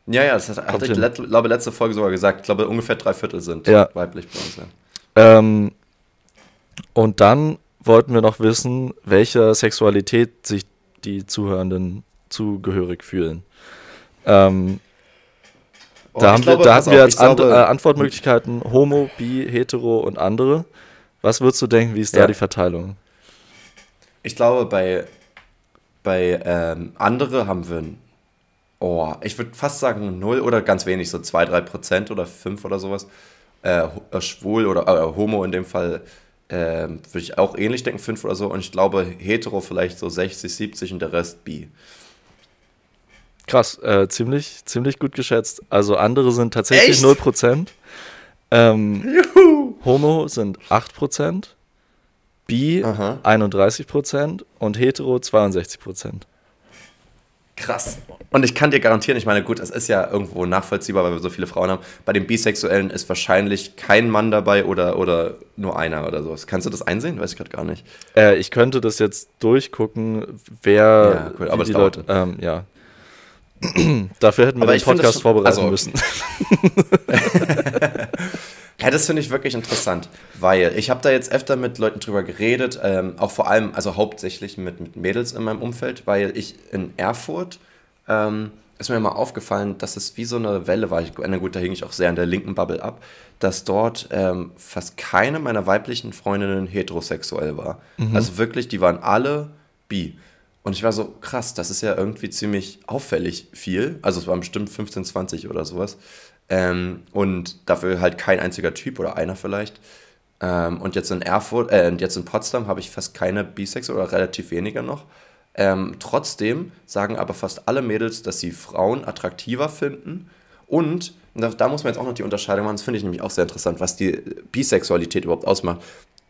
Ja, ja, das hat, hatte ich, let, glaube letzte Folge sogar gesagt. Ich glaube, ungefähr drei Viertel sind ja. weiblich bei uns. Ja. Ähm, und dann wollten wir noch wissen, welcher Sexualität sich die Zuhörenden zugehörig fühlen. Ähm, oh, da, haben glaube, wir, da hatten wir als An glaube, äh, Antwortmöglichkeiten Homo, Bi, Hetero und andere. Was würdest du denken, wie ist ja. da die Verteilung? Ich glaube, bei, bei ähm, andere haben wir oh, ich würde fast sagen 0 oder ganz wenig, so 2, 3 Prozent oder 5 oder sowas. Äh, äh, schwul oder äh, Homo in dem Fall äh, würde ich auch ähnlich denken, 5 oder so. Und ich glaube, hetero vielleicht so 60, 70 und der Rest bi. Krass, äh, ziemlich, ziemlich gut geschätzt. Also andere sind tatsächlich Echt? 0%. Ähm, Juhu. Homo sind 8%, Bi Aha. 31% und Hetero 62%. Krass. Und ich kann dir garantieren, ich meine, gut, es ist ja irgendwo nachvollziehbar, weil wir so viele Frauen haben. Bei den Bisexuellen ist wahrscheinlich kein Mann dabei oder, oder nur einer oder so. Kannst du das einsehen? Weiß ich gerade gar nicht. Äh, ich könnte das jetzt durchgucken, wer ja, cool, aber die Leute. Ähm, ja. Dafür hätten wir aber den Podcast schon, vorbereiten also, müssen. Ja, das finde ich wirklich interessant, weil ich habe da jetzt öfter mit Leuten drüber geredet, ähm, auch vor allem, also hauptsächlich mit, mit Mädels in meinem Umfeld, weil ich in Erfurt ähm, ist mir mal aufgefallen, dass es wie so eine Welle war. Ich, na gut, da hing ich auch sehr an der linken Bubble ab, dass dort ähm, fast keine meiner weiblichen Freundinnen heterosexuell war. Mhm. Also wirklich, die waren alle bi. Und ich war so, krass, das ist ja irgendwie ziemlich auffällig viel. Also es waren bestimmt 15, 20 oder sowas. Ähm, und dafür halt kein einziger Typ oder einer vielleicht. Ähm, und jetzt in Erfurt, äh, jetzt in Potsdam habe ich fast keine Bisex oder relativ weniger noch. Ähm, trotzdem sagen aber fast alle Mädels, dass sie Frauen attraktiver finden. Und, und da, da, muss man jetzt auch noch die Unterscheidung machen, das finde ich nämlich auch sehr interessant, was die Bisexualität überhaupt ausmacht.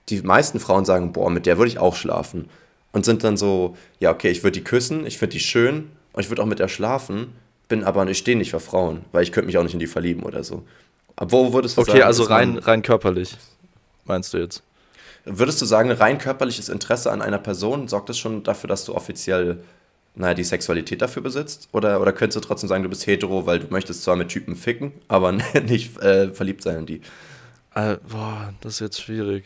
Die meisten Frauen sagen, boah, mit der würde ich auch schlafen. Und sind dann so, ja, okay, ich würde die küssen, ich finde die schön und ich würde auch mit der schlafen bin aber, ich stehe nicht für Frauen, weil ich könnte mich auch nicht in die verlieben oder so. Aber wo würdest du okay, sagen? Okay, also rein, rein körperlich, meinst du jetzt? Würdest du sagen, rein körperliches Interesse an einer Person sorgt das schon dafür, dass du offiziell, naja, die Sexualität dafür besitzt? Oder, oder könntest du trotzdem sagen, du bist hetero, weil du möchtest zwar mit Typen ficken, aber nicht äh, verliebt sein in die? Äh, boah, das ist jetzt schwierig.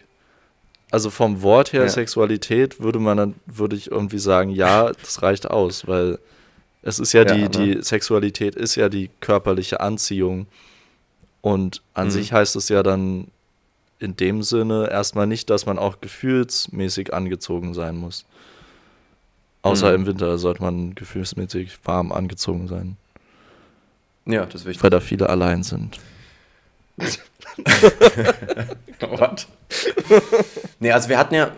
Also vom Wort her ja. Sexualität würde man dann, würde ich irgendwie sagen, ja, das reicht aus, weil es ist ja, ja die, ne? die Sexualität ist ja die körperliche Anziehung. Und an mhm. sich heißt es ja dann in dem Sinne erstmal nicht, dass man auch gefühlsmäßig angezogen sein muss. Außer mhm. im Winter sollte man gefühlsmäßig warm angezogen sein. Ja, das ist wichtig. Weil da viele allein sind. Gott. nee, also wir hatten ja,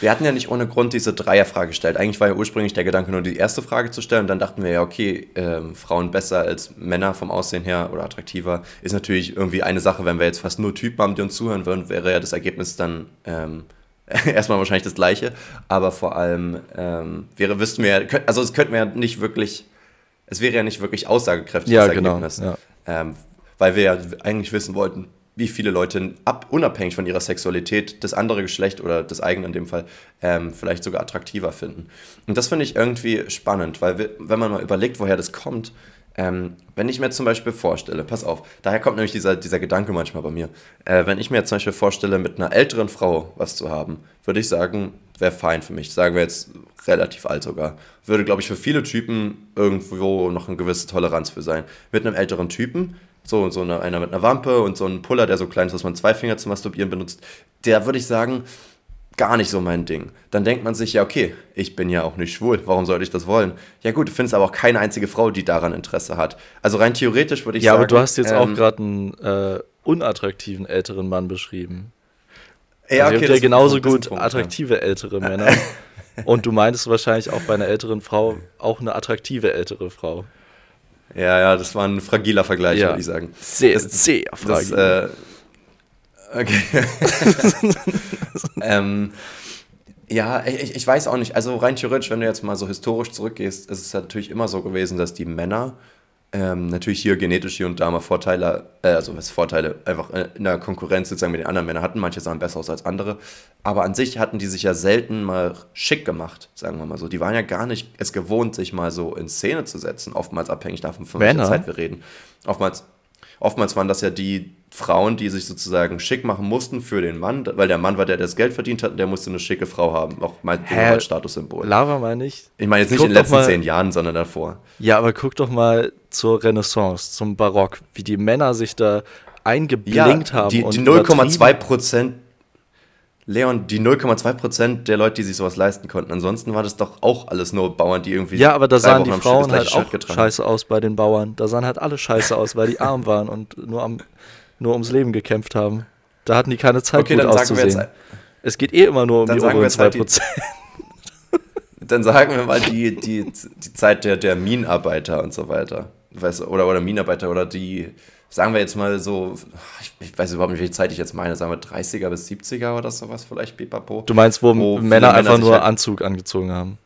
wir hatten ja nicht ohne Grund diese Dreierfrage gestellt. Eigentlich war ja ursprünglich der Gedanke, nur die erste Frage zu stellen. Dann dachten wir ja, okay, ähm, Frauen besser als Männer vom Aussehen her oder attraktiver. Ist natürlich irgendwie eine Sache, wenn wir jetzt fast nur Typen haben, die uns zuhören würden, wäre ja das Ergebnis dann ähm, erstmal wahrscheinlich das gleiche. Aber vor allem ähm, wäre, wüssten wir ja, also es könnten wir ja nicht wirklich, es wäre ja nicht wirklich aussagekräftig, ja, das genau, Ergebnis. Ja. Ähm, weil wir ja eigentlich wissen wollten, wie viele Leute ab, unabhängig von ihrer Sexualität das andere Geschlecht oder das eigene in dem Fall ähm, vielleicht sogar attraktiver finden. Und das finde ich irgendwie spannend, weil wir, wenn man mal überlegt, woher das kommt, ähm, wenn ich mir zum Beispiel vorstelle, pass auf, daher kommt nämlich dieser, dieser Gedanke manchmal bei mir, äh, wenn ich mir zum Beispiel vorstelle, mit einer älteren Frau was zu haben, würde ich sagen, wäre fein für mich. Sagen wir jetzt relativ alt sogar. Würde, glaube ich, für viele Typen irgendwo noch eine gewisse Toleranz für sein. Mit einem älteren Typen so, so eine, einer mit einer Wampe und so ein Puller, der so klein ist, dass man zwei Finger zum Masturbieren benutzt, der würde ich sagen, gar nicht so mein Ding. Dann denkt man sich, ja, okay, ich bin ja auch nicht schwul, warum sollte ich das wollen? Ja gut, du findest aber auch keine einzige Frau, die daran Interesse hat. Also rein theoretisch würde ich ja, sagen... Ja, aber du hast jetzt ähm, auch gerade einen äh, unattraktiven älteren Mann beschrieben. Ja, also okay, ja genauso gut Punkt, attraktive ja. ältere Männer. Und du meintest wahrscheinlich auch bei einer älteren Frau auch eine attraktive ältere Frau. Ja, ja, das war ein fragiler Vergleich, ja. würde ich sagen. Sehr, das, sehr fragil. Das, äh, okay. ähm, ja, ich, ich weiß auch nicht. Also rein theoretisch, wenn du jetzt mal so historisch zurückgehst, ist es natürlich immer so gewesen, dass die Männer ähm, natürlich hier genetisch hier und da mal Vorteile, äh, also was Vorteile, einfach in der Konkurrenz sozusagen mit den anderen Männern hatten. Manche sahen besser aus als andere. Aber an sich hatten die sich ja selten mal schick gemacht, sagen wir mal so. Die waren ja gar nicht es gewohnt, sich mal so in Szene zu setzen. Oftmals abhängig davon, von welcher Zeit wir reden. Oftmals, oftmals waren das ja die Frauen, die sich sozusagen schick machen mussten für den Mann, weil der Mann war der, der das Geld verdient hat und der musste eine schicke Frau haben. Auch mein als Statussymbol. Lava mal nicht. Ich meine jetzt nicht guck in den letzten mal, zehn Jahren, sondern davor. Ja, aber guck doch mal zur Renaissance, zum Barock, wie die Männer sich da eingeblinkt ja, haben. Die, die 0,2 Prozent Leon, die 0,2% der Leute, die sich sowas leisten konnten. Ansonsten war das doch auch alles nur Bauern, die irgendwie. Ja, aber da sahen die Frauen halt auch scheiße aus bei den Bauern. Da sahen halt alle scheiße aus, weil die arm waren und nur am nur ums Leben gekämpft haben. Da hatten die keine Zeit, okay, gut auszusehen. es geht eh immer nur um die oberen 2%. Halt dann sagen wir mal die, die, die Zeit der, der Minenarbeiter und so weiter. Weißt, oder, oder Minenarbeiter oder die, sagen wir jetzt mal so, ich, ich, weiß überhaupt nicht, welche Zeit ich jetzt meine, sagen wir 30er bis 70er oder sowas vielleicht, pipapo. Du meinst, wo, wo Männer einfach nur halt Anzug angezogen haben?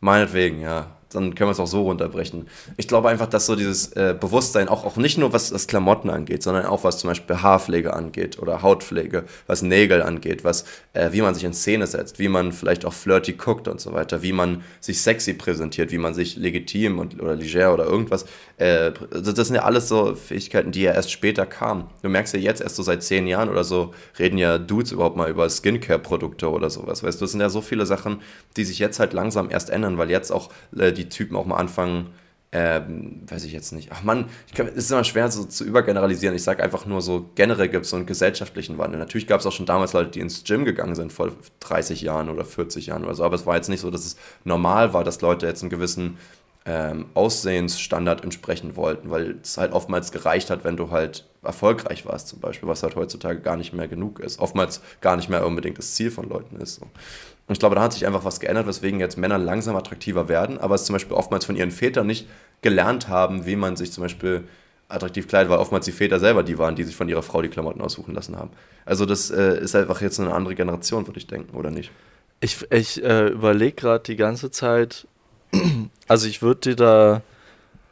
Meinetwegen, ja dann können wir es auch so runterbrechen. Ich glaube einfach, dass so dieses äh, Bewusstsein auch, auch nicht nur was das Klamotten angeht, sondern auch was zum Beispiel Haarpflege angeht oder Hautpflege, was Nägel angeht, was, äh, wie man sich in Szene setzt, wie man vielleicht auch flirty guckt und so weiter, wie man sich sexy präsentiert, wie man sich legitim und, oder leger oder irgendwas, äh, das sind ja alles so Fähigkeiten, die ja erst später kamen. Du merkst ja jetzt erst so seit zehn Jahren oder so, reden ja Dudes überhaupt mal über Skincare-Produkte oder sowas, weißt du, das sind ja so viele Sachen, die sich jetzt halt langsam erst ändern, weil jetzt auch äh, die die Typen auch mal anfangen, ähm, weiß ich jetzt nicht. Ach man, es ist immer schwer so zu übergeneralisieren. Ich sage einfach nur so, generell gibt es so einen gesellschaftlichen Wandel. Natürlich gab es auch schon damals Leute, die ins Gym gegangen sind vor 30 Jahren oder 40 Jahren oder so, aber es war jetzt nicht so, dass es normal war, dass Leute jetzt einen gewissen ähm, Aussehensstandard entsprechen wollten, weil es halt oftmals gereicht hat, wenn du halt erfolgreich warst zum Beispiel, was halt heutzutage gar nicht mehr genug ist. Oftmals gar nicht mehr unbedingt das Ziel von Leuten ist. So. Und ich glaube, da hat sich einfach was geändert, weswegen jetzt Männer langsam attraktiver werden, aber es zum Beispiel oftmals von ihren Vätern nicht gelernt haben, wie man sich zum Beispiel attraktiv kleidet, weil oftmals die Väter selber die waren, die sich von ihrer Frau die Klamotten aussuchen lassen haben. Also das äh, ist einfach jetzt eine andere Generation, würde ich denken, oder nicht? Ich, ich äh, überlege gerade die ganze Zeit, also ich würde dir da,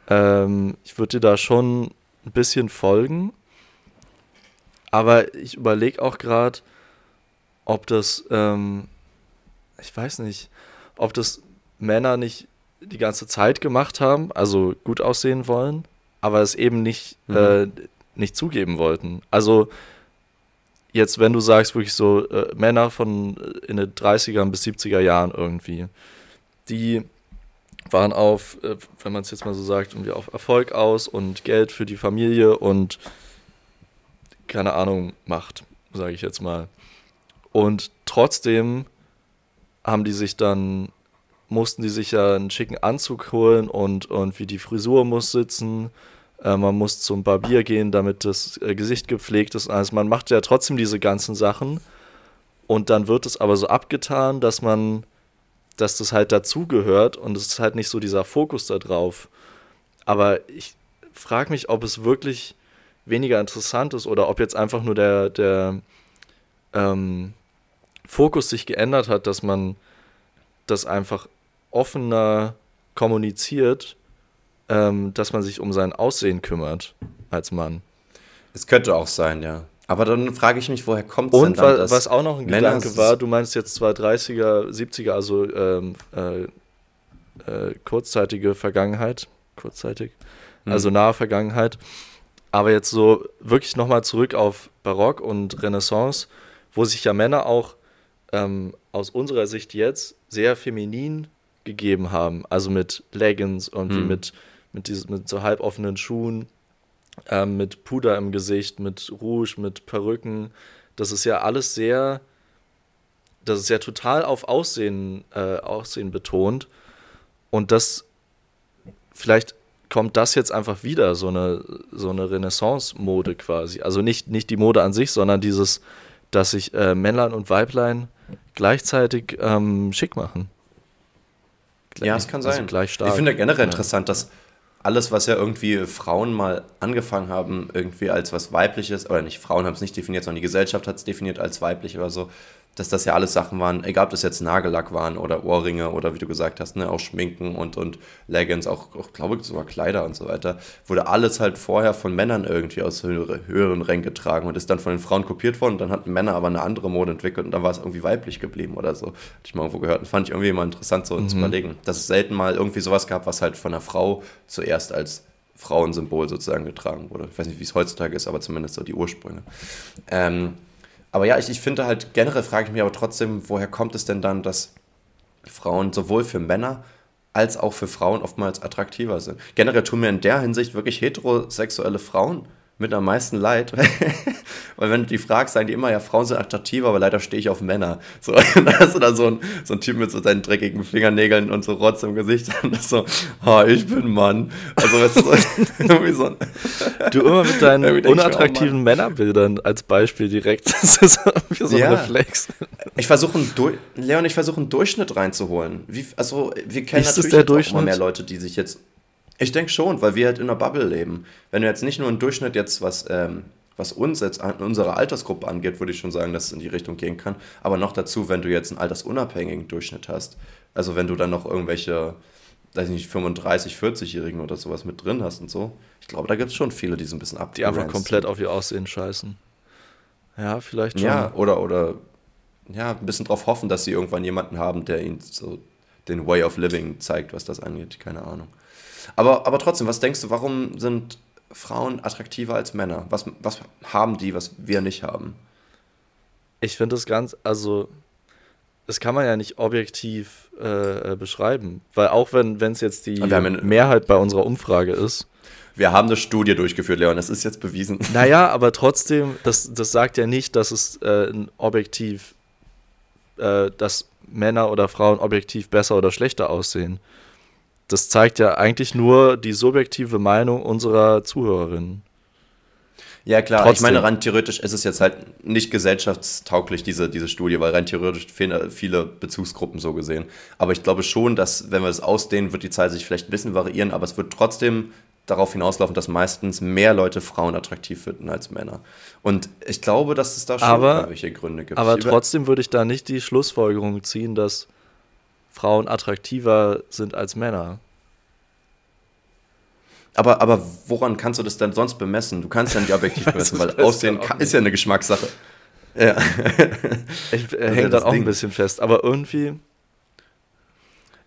ähm, ich würde dir da schon ein bisschen folgen, aber ich überlege auch gerade, ob das, ähm, ich weiß nicht, ob das Männer nicht die ganze Zeit gemacht haben, also gut aussehen wollen, aber es eben nicht, mhm. äh, nicht zugeben wollten. Also jetzt, wenn du sagst, wirklich so äh, Männer von äh, in den 30er bis 70er Jahren irgendwie, die waren auf, äh, wenn man es jetzt mal so sagt, irgendwie auf Erfolg aus und Geld für die Familie und keine Ahnung, Macht, sage ich jetzt mal. Und trotzdem haben die sich dann, mussten die sich ja einen schicken Anzug holen und, und wie die Frisur muss sitzen. Äh, man muss zum Barbier gehen, damit das äh, Gesicht gepflegt ist. Also man macht ja trotzdem diese ganzen Sachen. Und dann wird es aber so abgetan, dass man, dass das halt dazugehört und es ist halt nicht so dieser Fokus da drauf. Aber ich frage mich, ob es wirklich weniger interessant ist oder ob jetzt einfach nur der, der, ähm, Fokus sich geändert hat, dass man das einfach offener kommuniziert, ähm, dass man sich um sein Aussehen kümmert als Mann. Es könnte auch sein, ja. Aber dann frage ich mich, woher kommt es denn dann, Und was auch noch ein Männer Gedanke war, du meinst jetzt zwar 30er, 70er, also ähm, äh, äh, kurzzeitige Vergangenheit, kurzzeitig, hm. also nahe Vergangenheit, aber jetzt so wirklich nochmal zurück auf Barock und Renaissance, wo sich ja Männer auch ähm, aus unserer Sicht jetzt sehr feminin gegeben haben. Also mit Leggings und hm. mit, mit, dieses, mit so halboffenen Schuhen, ähm, mit Puder im Gesicht, mit Rouge, mit Perücken. Das ist ja alles sehr, das ist ja total auf Aussehen, äh, Aussehen betont. Und das, vielleicht kommt das jetzt einfach wieder, so eine, so eine Renaissance-Mode quasi. Also nicht, nicht die Mode an sich, sondern dieses, dass sich äh, Männlein und Weiblein gleichzeitig ähm, schick machen. ja, es kann also sein. Gleich stark. Ich finde generell ja. interessant, dass alles, was ja irgendwie Frauen mal angefangen haben, irgendwie als was Weibliches, oder nicht, Frauen haben es nicht definiert, sondern die Gesellschaft hat es definiert als weiblich oder so, dass das ja alles Sachen waren, egal ob das jetzt Nagellack waren oder Ohrringe oder wie du gesagt hast, ne, auch Schminken und, und Leggings, auch, auch glaube ich sogar Kleider und so weiter, wurde alles halt vorher von Männern irgendwie aus höhere, höheren Rängen getragen und ist dann von den Frauen kopiert worden. Und dann hatten Männer aber eine andere Mode entwickelt und dann war es irgendwie weiblich geblieben oder so. Hatte ich mal irgendwo gehört. Und fand ich irgendwie immer interessant so mhm. zu überlegen, dass es selten mal irgendwie sowas gab, was halt von einer Frau zuerst als Frauensymbol sozusagen getragen wurde. Ich weiß nicht, wie es heutzutage ist, aber zumindest so die Ursprünge. Ähm, aber ja, ich, ich finde halt, generell frage ich mich aber trotzdem, woher kommt es denn dann, dass Frauen sowohl für Männer als auch für Frauen oftmals attraktiver sind? Generell tun mir in der Hinsicht wirklich heterosexuelle Frauen mit am meisten Leid. Weil wenn du die fragst, sagen die immer, ja, Frauen sind attraktiver, aber leider stehe ich auf Männer. So, und da hast du da so ein, so ein Typ mit so seinen dreckigen Fingernägeln und so Rotz im Gesicht und das so, oh, ich bin Mann. Also weißt du, so, irgendwie so ein Du immer mit deinen unattraktiven Männerbildern als Beispiel direkt. Das ist irgendwie so ja. ein Reflex. Ich versuche Leon, ich versuche einen Durchschnitt reinzuholen. Wie, also wir kennen ist natürlich auch immer mehr Leute, die sich jetzt ich denke schon, weil wir halt in einer Bubble leben. Wenn du jetzt nicht nur im Durchschnitt jetzt was, ähm, was uns jetzt an unsere Altersgruppe angeht, würde ich schon sagen, dass es in die Richtung gehen kann. Aber noch dazu, wenn du jetzt einen altersunabhängigen Durchschnitt hast, also wenn du dann noch irgendwelche, weiß ich nicht, 35, 40-Jährigen oder sowas mit drin hast und so, ich glaube, da gibt es schon viele, die so ein bisschen ab. Die einfach komplett auf ihr Aussehen scheißen. Ja, vielleicht schon. Ja, oder, oder ja, ein bisschen drauf hoffen, dass sie irgendwann jemanden haben, der ihnen so den Way of Living zeigt, was das angeht. Keine Ahnung. Aber, aber trotzdem, was denkst du, warum sind Frauen attraktiver als Männer? Was, was haben die, was wir nicht haben? Ich finde das ganz, also, das kann man ja nicht objektiv äh, beschreiben. Weil auch wenn es jetzt die Mehrheit bei unserer Umfrage ist. Wir haben eine Studie durchgeführt, Leon, das ist jetzt bewiesen. Naja, aber trotzdem, das, das sagt ja nicht, dass es äh, objektiv, äh, dass Männer oder Frauen objektiv besser oder schlechter aussehen das zeigt ja eigentlich nur die subjektive Meinung unserer Zuhörerinnen. Ja, klar. Trotzdem. Ich meine, rein theoretisch ist es jetzt halt nicht gesellschaftstauglich, diese, diese Studie, weil rein theoretisch fehlen viele Bezugsgruppen so gesehen. Aber ich glaube schon, dass, wenn wir es ausdehnen, wird die Zahl sich vielleicht ein bisschen variieren, aber es wird trotzdem darauf hinauslaufen, dass meistens mehr Leute Frauen attraktiv finden als Männer. Und ich glaube, dass es da schon aber, welche Gründe gibt. Aber trotzdem würde ich da nicht die Schlussfolgerung ziehen, dass Frauen attraktiver sind als Männer. Aber, aber woran kannst du das denn sonst bemessen? Du kannst ja nicht objektiv bemessen, weil Aussehen ist ja eine Geschmackssache. Ja. ich äh, hänge da auch Ding. ein bisschen fest, aber irgendwie.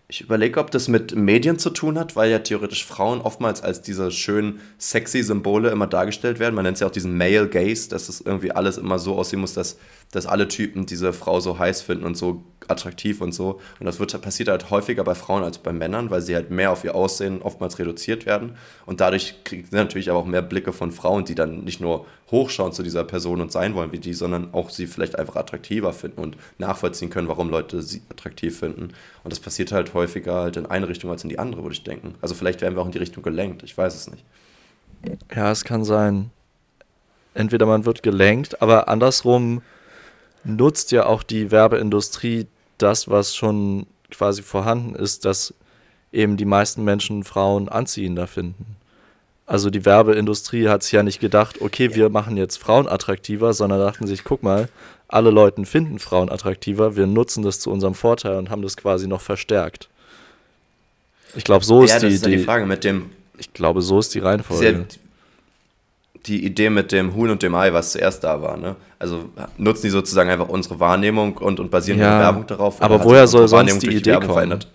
Ich überlege, ob das mit Medien zu tun hat, weil ja theoretisch Frauen oftmals als diese schönen, sexy Symbole immer dargestellt werden. Man nennt es ja auch diesen Male Gaze, dass es irgendwie alles immer so aussehen muss, dass, dass alle Typen diese Frau so heiß finden und so attraktiv und so. Und das wird, passiert halt häufiger bei Frauen als bei Männern, weil sie halt mehr auf ihr Aussehen oftmals reduziert werden. Und dadurch kriegen sie natürlich aber auch mehr Blicke von Frauen, die dann nicht nur hochschauen zu dieser Person und sein wollen wie die, sondern auch sie vielleicht einfach attraktiver finden und nachvollziehen können, warum Leute sie attraktiv finden. Und das passiert halt häufiger halt in eine Richtung als in die andere, würde ich denken. Also vielleicht werden wir auch in die Richtung gelenkt, ich weiß es nicht. Ja, es kann sein. Entweder man wird gelenkt, aber andersrum nutzt ja auch die Werbeindustrie das, was schon quasi vorhanden ist, dass eben die meisten Menschen Frauen anziehender finden. Also die Werbeindustrie hat sich ja nicht gedacht, okay, wir machen jetzt Frauen attraktiver, sondern dachten sich, guck mal, alle Leute finden Frauen attraktiver, wir nutzen das zu unserem Vorteil und haben das quasi noch verstärkt. Ich glaube, so ja, ist die, ist die, die Frage mit dem. Ich glaube, so ist die Reihenfolge die Idee mit dem Huhn und dem Ei, was zuerst da war. Ne? Also nutzen die sozusagen einfach unsere Wahrnehmung und, und basieren ja, ihre Werbung darauf. Aber woher soll sonst die, die Idee kommen? Verändert.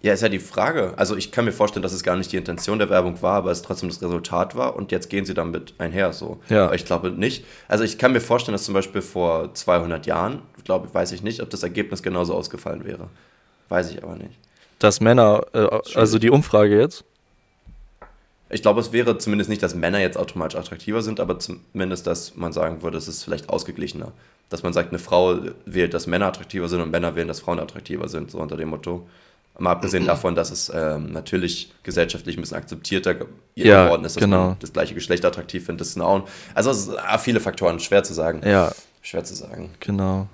Ja, ist ja die Frage. Also ich kann mir vorstellen, dass es gar nicht die Intention der Werbung war, aber es trotzdem das Resultat war und jetzt gehen sie damit einher so. Ja. Aber ich glaube nicht. Also ich kann mir vorstellen, dass zum Beispiel vor 200 Jahren, glaube weiß ich nicht, ob das Ergebnis genauso ausgefallen wäre. Weiß ich aber nicht. Dass Männer, äh, also die Umfrage jetzt? Ich glaube, es wäre zumindest nicht, dass Männer jetzt automatisch attraktiver sind, aber zumindest, dass man sagen würde, es ist vielleicht ausgeglichener. Dass man sagt, eine Frau wählt, dass Männer attraktiver sind und Männer wählen, dass Frauen attraktiver sind, so unter dem Motto. Mal abgesehen davon, dass es ähm, natürlich gesellschaftlich ein bisschen akzeptierter ja, geworden ist, dass genau. man das gleiche Geschlecht attraktiv findet. Das sind auch, also es sind ah, viele Faktoren, schwer zu sagen. Ja. Schwer zu sagen. Genau.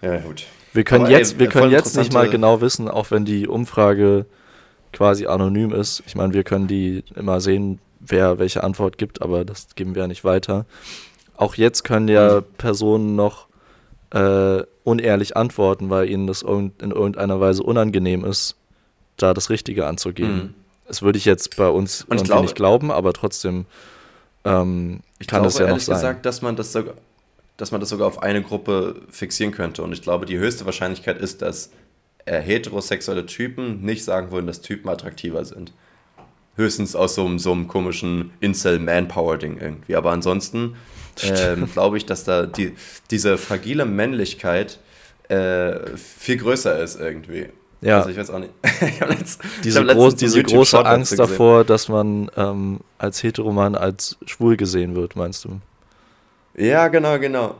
Ja, gut. Wir können Aber, jetzt, ey, wir können jetzt nicht mal genau wissen, auch wenn die Umfrage quasi anonym ist. Ich meine, wir können die immer sehen, wer welche Antwort gibt, aber das geben wir ja nicht weiter. auch jetzt können ja mhm. Personen noch äh, unehrlich antworten, weil ihnen das in irgendeiner Weise unangenehm ist, da das Richtige anzugeben. Mhm. Das würde ich jetzt bei uns irgendwie glaube, nicht glauben, aber trotzdem ähm, ich kann glaube, das ja noch sein. gesagt, dass man das sogar dass man das sogar auf eine Gruppe fixieren könnte. Und ich glaube, die höchste Wahrscheinlichkeit ist, dass äh, heterosexuelle Typen nicht sagen würden, dass Typen attraktiver sind. Höchstens aus so einem, so einem komischen Incel-Manpower-Ding irgendwie. Aber ansonsten ähm, glaube ich, dass da die, diese fragile Männlichkeit äh, viel größer ist irgendwie. Ja. Also ich weiß auch nicht. jetzt, diese, groß, diese große Angst davor, dass man ähm, als Heteroman als schwul gesehen wird, meinst du? Ja, genau, genau.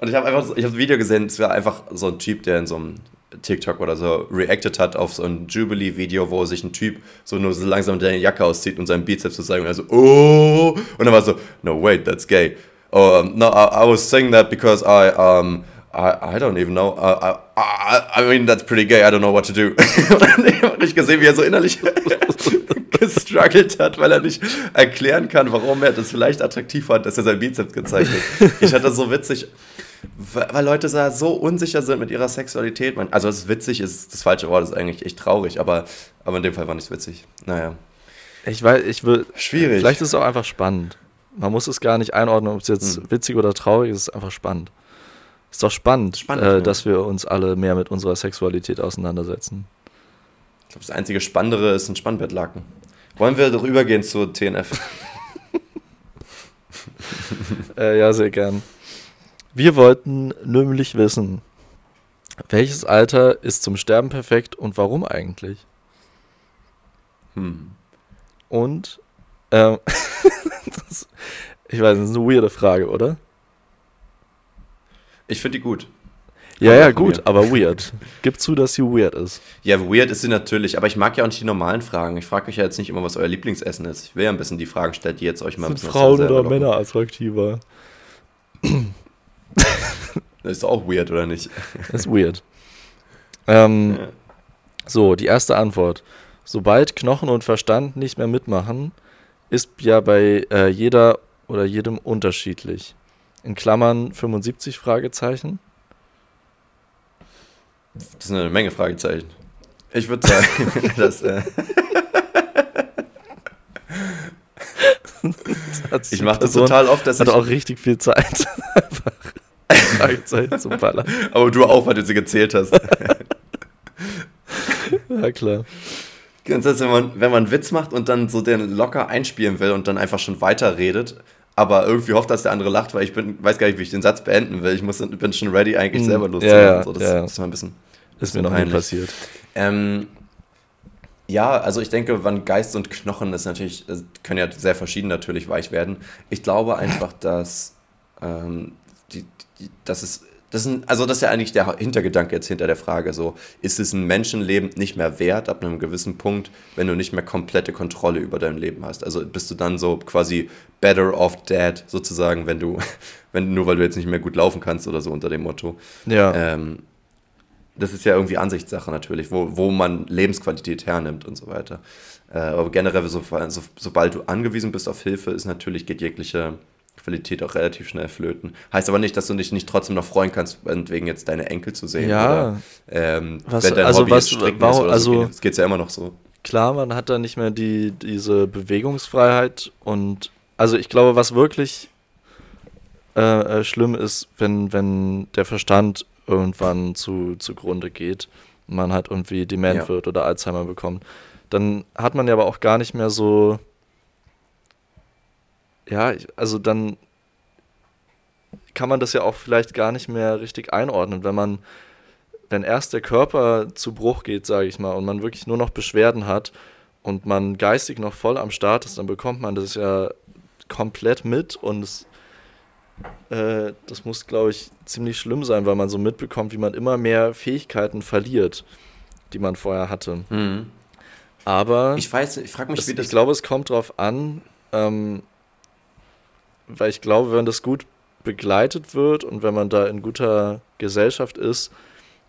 Und ich habe einfach, ich habe ein Video gesehen, es war einfach so ein Typ, der in so einem TikTok oder so reacted hat auf so ein Jubilee-Video, wo sich ein Typ so nur so langsam seine Jacke auszieht und seinen Bizeps zu zeigen und er so, oh, und dann war so, no, wait, that's gay. Oh, no, I, I was saying that because I, um, I, I don't even know. I, I, I mean, that's pretty gay. I don't know what to do. und ich gesehen, wie er so innerlich gestruggelt hat, weil er nicht erklären kann, warum er das vielleicht attraktiv fand, dass er sein Bizeps gezeigt hat. Ich hatte so witzig, weil Leute so unsicher sind mit ihrer Sexualität. Also, es ist witzig, ist das falsche Wort, ist eigentlich echt traurig, aber, aber in dem Fall war nicht witzig. Naja. Ich weiß, ich will. Schwierig. Vielleicht ist es auch einfach spannend. Man muss es gar nicht einordnen, ob es jetzt hm. witzig oder traurig ist, es ist einfach spannend. Ist doch spannend, spannend äh, dass wir uns alle mehr mit unserer Sexualität auseinandersetzen. Ich glaube, das einzige Spannendere ist ein Spannbettlaken. Wollen wir doch übergehen zu TNF? äh, ja, sehr gern. Wir wollten nämlich wissen, welches Alter ist zum Sterben perfekt und warum eigentlich? Hm. Und, ähm, das, ich weiß, das ist eine weirde Frage, oder? Ich finde die gut. Ja, ja, gut, aber weird. Gib zu, dass sie weird ist. Ja, weird ist sie natürlich, aber ich mag ja auch nicht die normalen Fragen. Ich frage euch ja jetzt nicht immer, was euer Lieblingsessen ist. Ich will ja ein bisschen die Fragen stellen, die jetzt euch mal Sind Frauen oder Männer attraktiver? Das ist auch weird, oder nicht? Das ist weird. Ähm, ja. So, die erste Antwort. Sobald Knochen und Verstand nicht mehr mitmachen, ist ja bei äh, jeder oder jedem unterschiedlich. In Klammern 75 Fragezeichen. Das sind eine Menge Fragezeichen. Ich würde sagen, dass. Äh ich mache das total oft, dass hat ich. auch richtig viel Zeit. Fragezeichen zum Ballern. Aber du auch, weil du sie gezählt hast. ja, klar. Ganz ehrlich, wenn man, wenn man einen Witz macht und dann so den locker einspielen will und dann einfach schon weiterredet, aber irgendwie hofft, dass der andere lacht, weil ich bin, weiß gar nicht, wie ich den Satz beenden will. Ich muss, bin schon ready, eigentlich hm, selber loszulegen. Ja, so, das, ja. ist mal ein bisschen. Ist mir noch nie passiert. Ähm, ja, also ich denke, wann Geist und Knochen ist natürlich, können ja sehr verschieden natürlich weich werden. Ich glaube einfach, dass, ähm, die, die, dass es das ist, also das ist ja eigentlich der Hintergedanke jetzt hinter der Frage. So, ist es ein Menschenleben nicht mehr wert ab einem gewissen Punkt, wenn du nicht mehr komplette Kontrolle über dein Leben hast? Also bist du dann so quasi better off dead sozusagen, wenn du, wenn nur weil du jetzt nicht mehr gut laufen kannst oder so unter dem Motto. Ja. Ähm, das ist ja irgendwie Ansichtssache natürlich, wo, wo man Lebensqualität hernimmt und so weiter. Äh, aber generell, so, so, sobald du angewiesen bist auf Hilfe, ist natürlich, geht jegliche Qualität auch relativ schnell flöten. Heißt aber nicht, dass du dich nicht trotzdem noch freuen kannst, wegen jetzt deine Enkel zu sehen. Ja. Oder, ähm, was, wenn dein also Hobby was, warum, ist also, so, geht, geht's ja immer noch so. Klar, man hat da nicht mehr die, diese Bewegungsfreiheit und also ich glaube, was wirklich äh, äh schlimm ist, wenn, wenn der Verstand irgendwann zu, zugrunde geht, man halt irgendwie dement ja. wird oder Alzheimer bekommt, dann hat man ja aber auch gar nicht mehr so, ja, also dann kann man das ja auch vielleicht gar nicht mehr richtig einordnen, wenn man, wenn erst der Körper zu Bruch geht, sage ich mal, und man wirklich nur noch Beschwerden hat und man geistig noch voll am Start ist, dann bekommt man das ja komplett mit und es äh, das muss, glaube ich, ziemlich schlimm sein, weil man so mitbekommt, wie man immer mehr Fähigkeiten verliert, die man vorher hatte. Mhm. Aber ich weiß, ich frage mich, das, wie das. Ich glaube, es kommt darauf an, ähm, weil ich glaube, wenn das gut begleitet wird und wenn man da in guter Gesellschaft ist,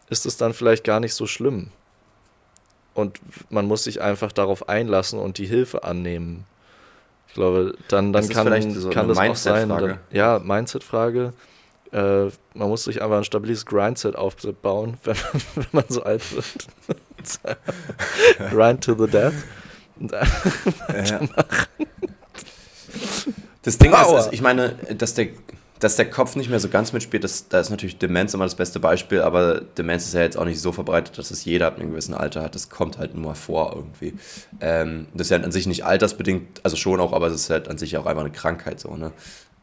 ist es dann vielleicht gar nicht so schlimm. Und man muss sich einfach darauf einlassen und die Hilfe annehmen. Ich glaube, dann, dann das kann, so kann das auch sein. Dann, ja, Mindset-Frage. Äh, man muss sich einfach ein stabiles Grindset aufbauen, wenn man, wenn man so alt wird. Grind to the death. Ja. Das Ding Power. ist, also ich meine, dass der, dass der Kopf nicht mehr so ganz mitspielt, das, da ist natürlich Demenz immer das beste Beispiel, aber Demenz ist ja jetzt auch nicht so verbreitet, dass es jeder ab einem gewissen Alter hat. Das kommt halt nur vor irgendwie. Ähm, das ist ja an sich nicht altersbedingt, also schon auch, aber es ist halt an sich auch einfach eine Krankheit so, ne?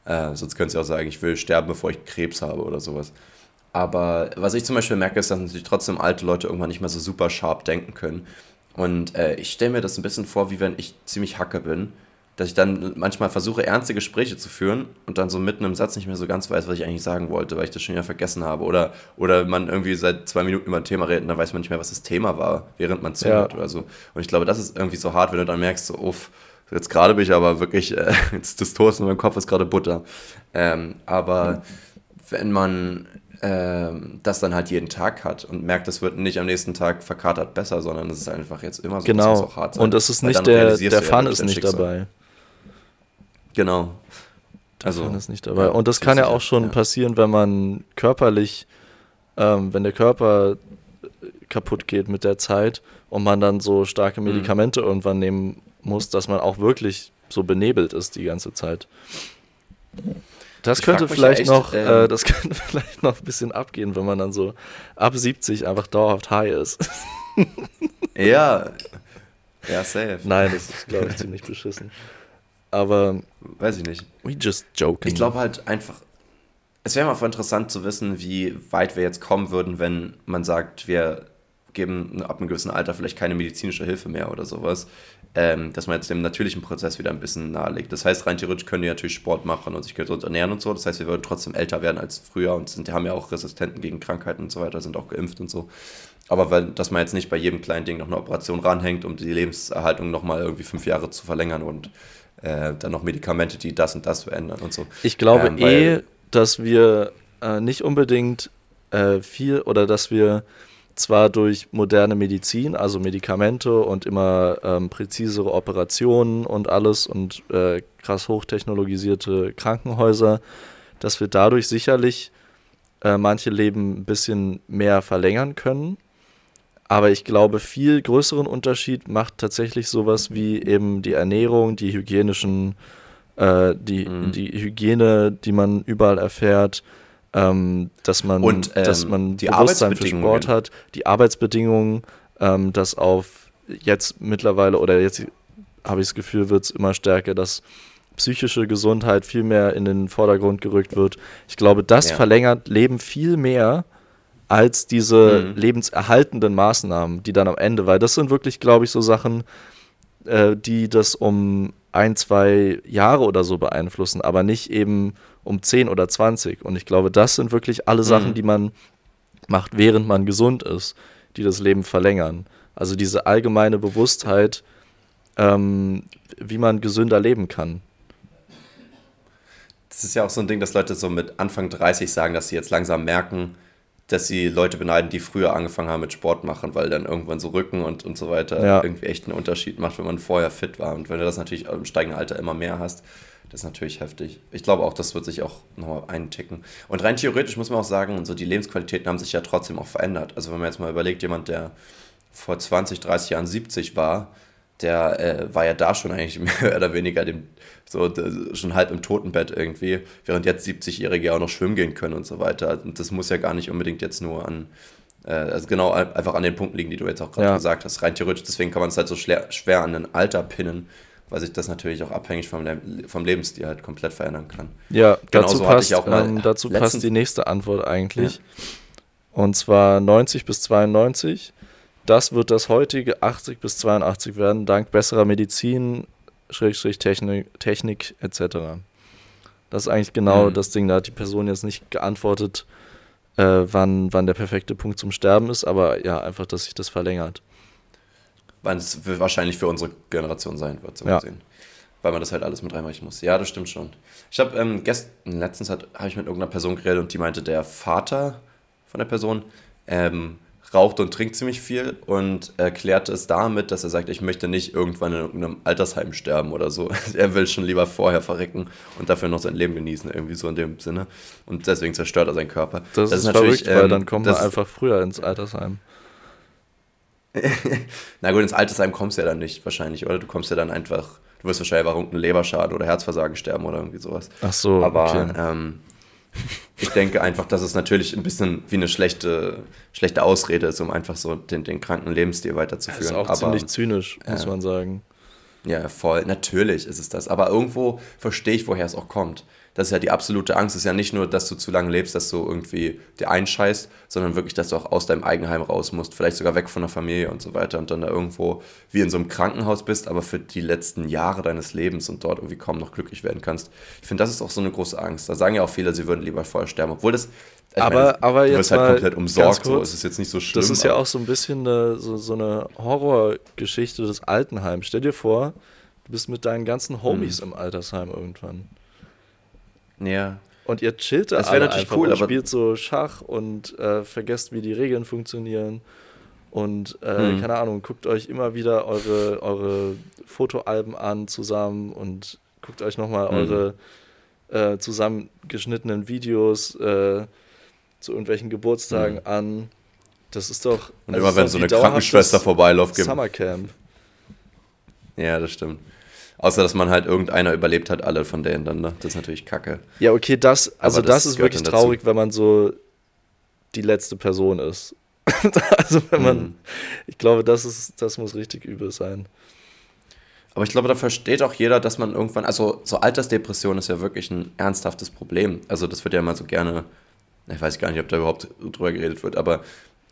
Äh, sonst könntest du auch sagen, ich will sterben, bevor ich Krebs habe oder sowas. Aber was ich zum Beispiel merke, ist, dass natürlich trotzdem alte Leute irgendwann nicht mehr so super scharf denken können. Und äh, ich stelle mir das ein bisschen vor, wie wenn ich ziemlich hacke bin dass ich dann manchmal versuche, ernste Gespräche zu führen und dann so mitten im Satz nicht mehr so ganz weiß, was ich eigentlich sagen wollte, weil ich das schon wieder vergessen habe. Oder, oder man irgendwie seit zwei Minuten über ein Thema redet und dann weiß man nicht mehr, was das Thema war, während man zuhört ja. oder so. Und ich glaube, das ist irgendwie so hart, wenn du dann merkst, so, uff, jetzt gerade bin ich aber wirklich, äh, jetzt das Toast in meinem Kopf ist gerade Butter. Ähm, aber wenn man ähm, das dann halt jeden Tag hat und merkt, das wird nicht am nächsten Tag verkatert besser, sondern es ist einfach jetzt immer so, genau. auch hart sein. Und es ist nicht der, der Fun ja, ist nicht dabei. Genau. Also, Davon ist nicht dabei. Ja, und das kann ja auch schon ja. passieren, wenn man körperlich, ähm, wenn der Körper kaputt geht mit der Zeit und man dann so starke mhm. Medikamente mhm. irgendwann nehmen muss, dass man auch wirklich so benebelt ist die ganze Zeit. Das ich könnte vielleicht echt, noch, ähm, äh, das könnte vielleicht noch ein bisschen abgehen, wenn man dann so ab 70 einfach dauerhaft high ist. ja. Ja, safe. Nein, das ist, glaube ich, ziemlich beschissen. Aber. Weiß ich nicht. We just joking. Ich glaube halt einfach. Es wäre mal voll interessant zu wissen, wie weit wir jetzt kommen würden, wenn man sagt, wir geben ab einem gewissen Alter vielleicht keine medizinische Hilfe mehr oder sowas. Ähm, dass man jetzt dem natürlichen Prozess wieder ein bisschen nahelegt. Das heißt, rein theoretisch können die natürlich Sport machen und sich gesund ernähren und so. Das heißt, wir würden trotzdem älter werden als früher und sind, haben ja auch Resistenten gegen Krankheiten und so weiter, sind auch geimpft und so. Aber weil, dass man jetzt nicht bei jedem kleinen Ding noch eine Operation ranhängt, um die Lebenserhaltung nochmal irgendwie fünf Jahre zu verlängern und äh, dann noch Medikamente, die das und das verändern und so. Ich glaube ähm, eh, dass wir äh, nicht unbedingt äh, viel oder dass wir zwar durch moderne Medizin, also Medikamente und immer ähm, präzisere Operationen und alles und äh, krass hochtechnologisierte Krankenhäuser, dass wir dadurch sicherlich äh, manche Leben ein bisschen mehr verlängern können. Aber ich glaube, viel größeren Unterschied macht tatsächlich sowas wie eben die Ernährung, die hygienischen, äh, die, mhm. die Hygiene, die man überall erfährt, ähm, dass man, Und, ähm, dass man die Bewusstsein für Sport hat, die Arbeitsbedingungen, ähm, dass auf jetzt mittlerweile oder jetzt habe ich das Gefühl, wird es immer stärker, dass psychische Gesundheit viel mehr in den Vordergrund gerückt wird. Ich glaube, das ja. verlängert Leben viel mehr als diese mhm. lebenserhaltenden Maßnahmen, die dann am Ende, weil das sind wirklich, glaube ich, so Sachen, äh, die das um ein, zwei Jahre oder so beeinflussen, aber nicht eben um 10 oder 20. Und ich glaube, das sind wirklich alle Sachen, mhm. die man macht, während man gesund ist, die das Leben verlängern. Also diese allgemeine Bewusstheit, ähm, wie man gesünder leben kann. Das ist ja auch so ein Ding, dass Leute so mit Anfang 30 sagen, dass sie jetzt langsam merken, dass sie Leute beneiden, die früher angefangen haben mit Sport machen, weil dann irgendwann so Rücken und, und so weiter ja. irgendwie echt einen Unterschied macht, wenn man vorher fit war. Und wenn du das natürlich im steigenden Alter immer mehr hast, das ist natürlich heftig. Ich glaube auch, das wird sich auch nochmal einticken. Und rein theoretisch muss man auch sagen, so die Lebensqualitäten haben sich ja trotzdem auch verändert. Also wenn man jetzt mal überlegt, jemand, der vor 20, 30 Jahren 70 war, der äh, war ja da schon eigentlich mehr oder weniger dem, so schon halb im Totenbett irgendwie, während jetzt 70-Jährige auch noch schwimmen gehen können und so weiter. Und das muss ja gar nicht unbedingt jetzt nur an, äh, also genau einfach an den Punkten liegen, die du jetzt auch gerade ja. gesagt hast. Rein theoretisch, deswegen kann man es halt so schwer, schwer an ein Alter pinnen, weil sich das natürlich auch abhängig vom, vom Lebensstil halt komplett verändern kann. Ja, dazu, passt, ähm, dazu passt die nächste Antwort eigentlich. Ja. Und zwar 90 bis 92 das wird das heutige 80 bis 82 werden, dank besserer Medizin, Schrägstrich Technik, Technik etc. Das ist eigentlich genau mhm. das Ding. Da hat die Person jetzt nicht geantwortet, äh, wann, wann der perfekte Punkt zum Sterben ist, aber ja, einfach, dass sich das verlängert. Wann es wahrscheinlich für unsere Generation sein wird, so ja. gesehen. Weil man das halt alles mit reinreichen muss. Ja, das stimmt schon. Ich habe ähm, gestern, letztens habe ich mit irgendeiner Person geredet und die meinte, der Vater von der Person ähm, raucht und trinkt ziemlich viel und erklärt es damit, dass er sagt, ich möchte nicht irgendwann in irgendeinem Altersheim sterben oder so. er will schon lieber vorher verrecken und dafür noch sein Leben genießen, irgendwie so in dem Sinne. Und deswegen zerstört er seinen Körper. Das, das ist, ist natürlich, verrückt, weil ähm, dann kommt man einfach früher ins Altersheim. Na gut, ins Altersheim kommst du ja dann nicht wahrscheinlich, oder? Du kommst ja dann einfach, du wirst wahrscheinlich einfach irgendeinen Leberschaden oder Herzversagen sterben oder irgendwie sowas. Ach so, Aber okay. ähm, ich denke einfach, dass es natürlich ein bisschen wie eine schlechte, schlechte Ausrede ist, um einfach so den, den kranken Lebensstil weiterzuführen. Das ist auch Aber, ziemlich zynisch, muss äh, man sagen. Ja, voll. Natürlich ist es das. Aber irgendwo verstehe ich, woher es auch kommt das ist ja die absolute Angst. Das ist ja nicht nur, dass du zu lange lebst, dass du irgendwie dir einscheißt, sondern wirklich, dass du auch aus deinem Eigenheim raus musst, vielleicht sogar weg von der Familie und so weiter und dann da irgendwo wie in so einem Krankenhaus bist, aber für die letzten Jahre deines Lebens und dort irgendwie kaum noch glücklich werden kannst. Ich finde, das ist auch so eine große Angst. Da sagen ja auch viele, sie würden lieber vorher sterben, obwohl das aber, meine, aber du wirst halt komplett umsorgt, kurz, so ist es jetzt nicht so schlimm. Das ist ja auch so ein bisschen eine, so, so eine Horrorgeschichte des Altenheims. Stell dir vor, du bist mit deinen ganzen Homies hm. im Altersheim irgendwann. Ja. Und ihr chillt da alle natürlich cool, und spielt so Schach und äh, vergesst, wie die Regeln funktionieren. Und äh, hm. keine Ahnung, guckt euch immer wieder eure, eure Fotoalben an zusammen und guckt euch nochmal hm. eure äh, zusammengeschnittenen Videos äh, zu irgendwelchen Geburtstagen hm. an. Das ist doch. Und also immer wenn so eine Krankenschwester vorbeiläuft, gibt. Summercamp. Ja, das stimmt. Außer, dass man halt irgendeiner überlebt hat, alle von denen dann, ne? Das ist natürlich kacke. Ja, okay, das, also das, das, ist wirklich traurig, wenn man so die letzte Person ist. also wenn man, hm. ich glaube, das ist, das muss richtig übel sein. Aber ich glaube, da versteht auch jeder, dass man irgendwann, also so Altersdepression ist ja wirklich ein ernsthaftes Problem. Also das wird ja immer so gerne, ich weiß gar nicht, ob da überhaupt drüber geredet wird, aber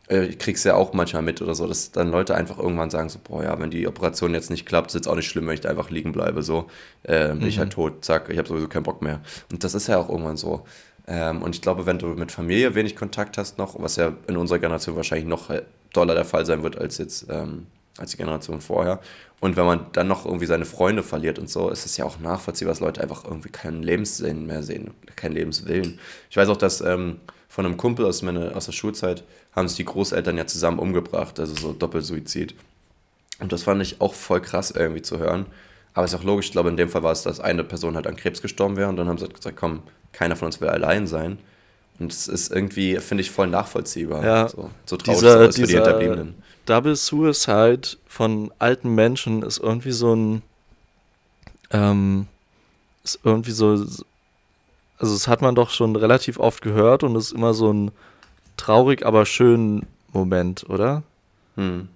äh, ich krieg's ja auch manchmal mit oder so, dass dann Leute einfach irgendwann sagen so, boah ja, wenn die Operation jetzt nicht klappt, ist jetzt auch nicht schlimm, wenn ich da einfach liegen bleibe, so, äh, bin mhm. ich halt tot, zack, ich habe sowieso keinen Bock mehr. Und das ist ja auch irgendwann so. Ähm, und ich glaube, wenn du mit Familie wenig Kontakt hast noch, was ja in unserer Generation wahrscheinlich noch äh, doller der Fall sein wird als jetzt, ähm, als die Generation vorher. Und wenn man dann noch irgendwie seine Freunde verliert und so, ist es ja auch nachvollziehbar, dass Leute einfach irgendwie keinen Lebenssinn mehr sehen, keinen Lebenswillen. Ich weiß auch, dass ähm, von einem Kumpel aus, meine, aus der Schulzeit haben sich die Großeltern ja zusammen umgebracht, also so Doppelsuizid. Und das fand ich auch voll krass irgendwie zu hören. Aber ist auch logisch, ich glaube, in dem Fall war es, dass eine Person halt an Krebs gestorben wäre und dann haben sie halt gesagt, komm, keiner von uns will allein sein. Und es ist irgendwie, finde ich, voll nachvollziehbar. Ja, so, so traurig dieser, ist für die Hinterbliebenen. Double Suicide von alten Menschen ist irgendwie so ein, ähm, ist irgendwie so, also das hat man doch schon relativ oft gehört und ist immer so ein traurig, aber schön Moment, oder? Hm.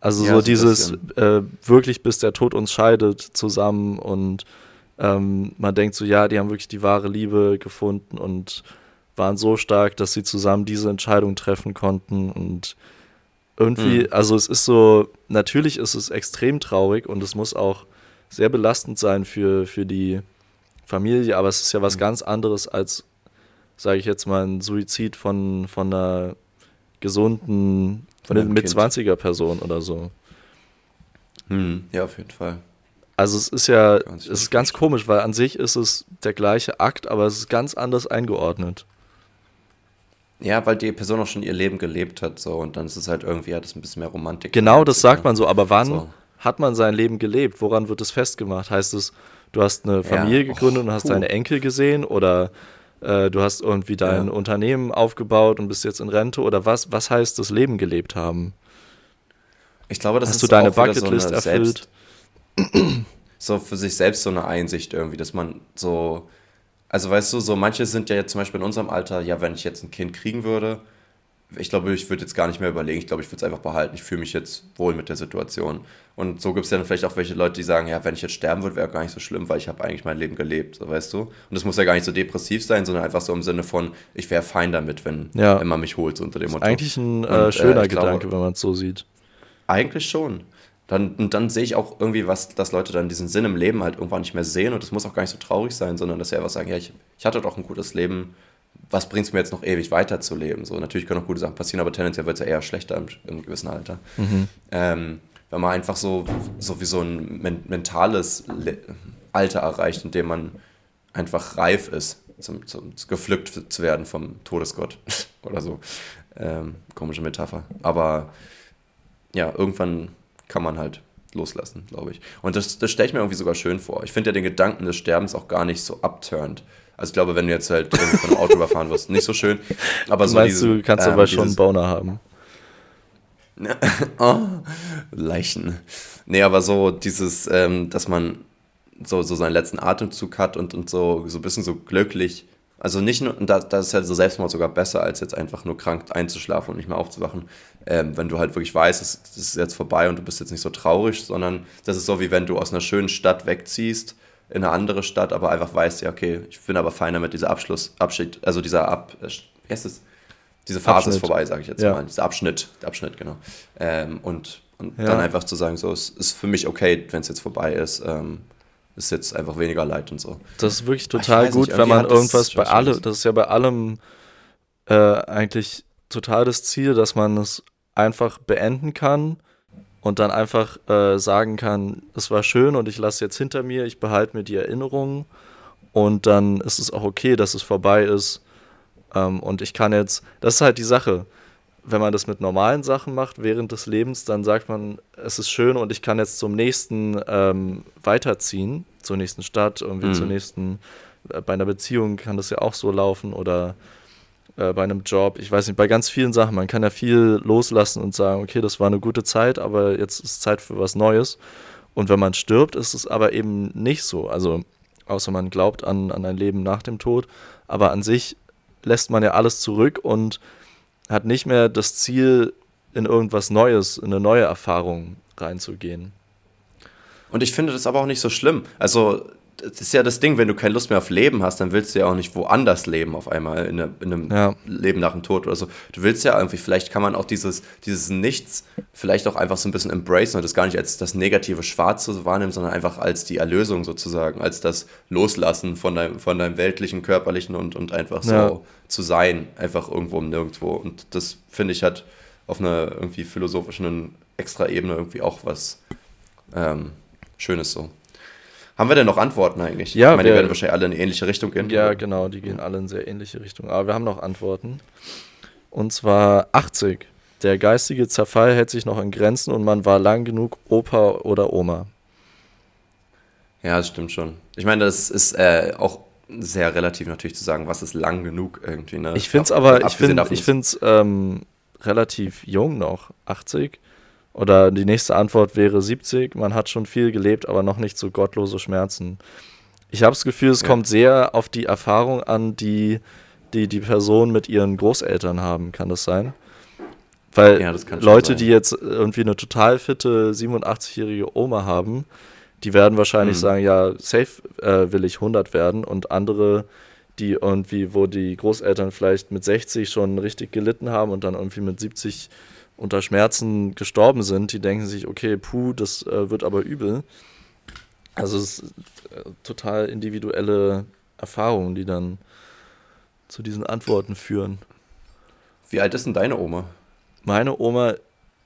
Also ja, so, so dieses äh, wirklich bis der Tod uns scheidet zusammen und ähm, man denkt so, ja, die haben wirklich die wahre Liebe gefunden und waren so stark, dass sie zusammen diese Entscheidung treffen konnten und irgendwie, hm. also es ist so, natürlich ist es extrem traurig und es muss auch sehr belastend sein für, für die Familie, aber es ist ja was hm. ganz anderes als sage ich jetzt mal, ein Suizid von, von einer gesunden, von einer mit 20er Person oder so. Hm, ja, auf jeden Fall. Also es ist ja, es ist ganz komisch, weil an sich ist es der gleiche Akt, aber es ist ganz anders eingeordnet. Ja, weil die Person auch schon ihr Leben gelebt hat, so und dann ist es halt irgendwie hat es ein bisschen mehr Romantik. Genau, das sagt man so, aber wann so. hat man sein Leben gelebt? Woran wird es festgemacht? Heißt es, du hast eine Familie ja. gegründet oh, und hast puh. deine Enkel gesehen oder äh, du hast irgendwie dein ja. Unternehmen aufgebaut und bist jetzt in Rente oder was? Was heißt das Leben gelebt haben? Ich glaube, das hast ist du deine Bucketlist so erfüllt. Selbst, so für sich selbst so eine Einsicht irgendwie, dass man so, also weißt du, so manche sind ja jetzt zum Beispiel in unserem Alter, ja, wenn ich jetzt ein Kind kriegen würde, ich glaube, ich würde jetzt gar nicht mehr überlegen. Ich glaube, ich würde es einfach behalten. Ich fühle mich jetzt wohl mit der Situation. Und so gibt es dann vielleicht auch welche Leute, die sagen, ja, wenn ich jetzt sterben würde, wäre gar nicht so schlimm, weil ich habe eigentlich mein Leben gelebt, so weißt du. Und das muss ja gar nicht so depressiv sein, sondern einfach so im Sinne von, ich wäre fein damit, wenn, ja. wenn man mich holt, so unter dem Motto. Eigentlich ein äh, und, schöner äh, Gedanke, glaube, wenn man es so sieht. Eigentlich schon. Dann, und dann sehe ich auch irgendwie, was, dass Leute dann diesen Sinn im Leben halt irgendwann nicht mehr sehen und das muss auch gar nicht so traurig sein, sondern dass sie einfach sagen, ja, ich, ich hatte doch ein gutes Leben, was bringt es mir jetzt noch ewig weiterzuleben? So, natürlich können auch gute Sachen passieren, aber tendenziell wird es ja eher schlechter im, im gewissen Alter. Mhm. Ähm, wenn man einfach so, so wie so ein men mentales Le Alter erreicht, in dem man einfach reif ist, zum, zum, gepflückt zu werden vom Todesgott oder so. Ähm, komische Metapher. Aber ja, irgendwann kann man halt loslassen, glaube ich. Und das, das stelle ich mir irgendwie sogar schön vor. Ich finde ja den Gedanken des Sterbens auch gar nicht so abturnt. Also ich glaube, wenn du jetzt halt von einem Auto überfahren wirst, nicht so schön. Aber du so meinst diese, du kannst ähm, aber schon einen Boner haben. oh, Leichen. Nee, aber so dieses, ähm, dass man so, so seinen letzten Atemzug hat und, und so, so ein bisschen so glücklich. Also nicht nur, da, da ist ja so Selbstmord sogar besser, als jetzt einfach nur krank einzuschlafen und nicht mehr aufzuwachen. Ähm, wenn du halt wirklich weißt, es, es ist jetzt vorbei und du bist jetzt nicht so traurig, sondern das ist so, wie wenn du aus einer schönen Stadt wegziehst in eine andere Stadt, aber einfach weißt, ja, okay, ich bin aber feiner mit dieser Abschluss, Abschied, also dieser Ab, äh, wie heißt es? Diese Phase Abschnitt. ist vorbei, sage ich jetzt ja. mal. Dieser Abschnitt, der Abschnitt, genau. Ähm, und und ja. dann einfach zu sagen, so, es ist für mich okay, wenn es jetzt vorbei ist. Ähm, ist jetzt einfach weniger Leid und so. Das ist wirklich total gut, nicht, wenn man irgendwas bei allem, das ist ja bei allem äh, eigentlich total das Ziel, dass man es einfach beenden kann und dann einfach äh, sagen kann, es war schön und ich lasse jetzt hinter mir, ich behalte mir die Erinnerungen und dann ist es auch okay, dass es vorbei ist ähm, und ich kann jetzt, das ist halt die Sache, wenn man das mit normalen Sachen macht während des Lebens, dann sagt man, es ist schön und ich kann jetzt zum nächsten ähm, weiterziehen, zur nächsten Stadt, irgendwie mhm. zur nächsten, äh, bei einer Beziehung kann das ja auch so laufen oder äh, bei einem Job, ich weiß nicht, bei ganz vielen Sachen, man kann ja viel loslassen und sagen, okay, das war eine gute Zeit, aber jetzt ist Zeit für was Neues. Und wenn man stirbt, ist es aber eben nicht so. Also, außer man glaubt an, an ein Leben nach dem Tod. Aber an sich lässt man ja alles zurück und hat nicht mehr das Ziel, in irgendwas Neues, in eine neue Erfahrung reinzugehen. Und ich finde das aber auch nicht so schlimm. Also, das ist ja das Ding, wenn du keine Lust mehr auf Leben hast, dann willst du ja auch nicht woanders leben auf einmal, in, eine, in einem ja. Leben nach dem Tod oder so. Du willst ja irgendwie, vielleicht kann man auch dieses, dieses Nichts vielleicht auch einfach so ein bisschen embracen und das gar nicht als das negative Schwarze wahrnehmen, sondern einfach als die Erlösung sozusagen, als das Loslassen von deinem, von deinem weltlichen, körperlichen und, und einfach so ja. zu sein, einfach irgendwo und nirgendwo. Und das finde ich hat auf einer irgendwie philosophischen extra Ebene irgendwie auch was ähm, Schönes so. Haben wir denn noch Antworten eigentlich? Ja, ich meine, wir, die werden wahrscheinlich alle in eine ähnliche Richtung gehen. Ja, genau, die gehen alle in sehr ähnliche Richtung. Aber wir haben noch Antworten. Und zwar 80. Der geistige Zerfall hält sich noch in Grenzen und man war lang genug Opa oder Oma. Ja, das stimmt schon. Ich meine, das ist äh, auch sehr relativ natürlich zu sagen, was ist lang genug irgendwie. Ne? Ich finde es aber, ich finde es ähm, relativ jung noch, 80. Oder die nächste Antwort wäre 70. Man hat schon viel gelebt, aber noch nicht so gottlose Schmerzen. Ich habe das Gefühl, es ja. kommt sehr auf die Erfahrung an, die, die die Person mit ihren Großeltern haben. Kann das sein? Weil ja, das Leute, sein. die jetzt irgendwie eine total fitte 87-jährige Oma haben, die werden wahrscheinlich mhm. sagen, ja, safe äh, will ich 100 werden. Und andere, die irgendwie, wo die Großeltern vielleicht mit 60 schon richtig gelitten haben und dann irgendwie mit 70 unter Schmerzen gestorben sind, die denken sich, okay, puh, das äh, wird aber übel. Also es ist äh, total individuelle Erfahrungen, die dann zu diesen Antworten führen. Wie alt ist denn deine Oma? Meine Oma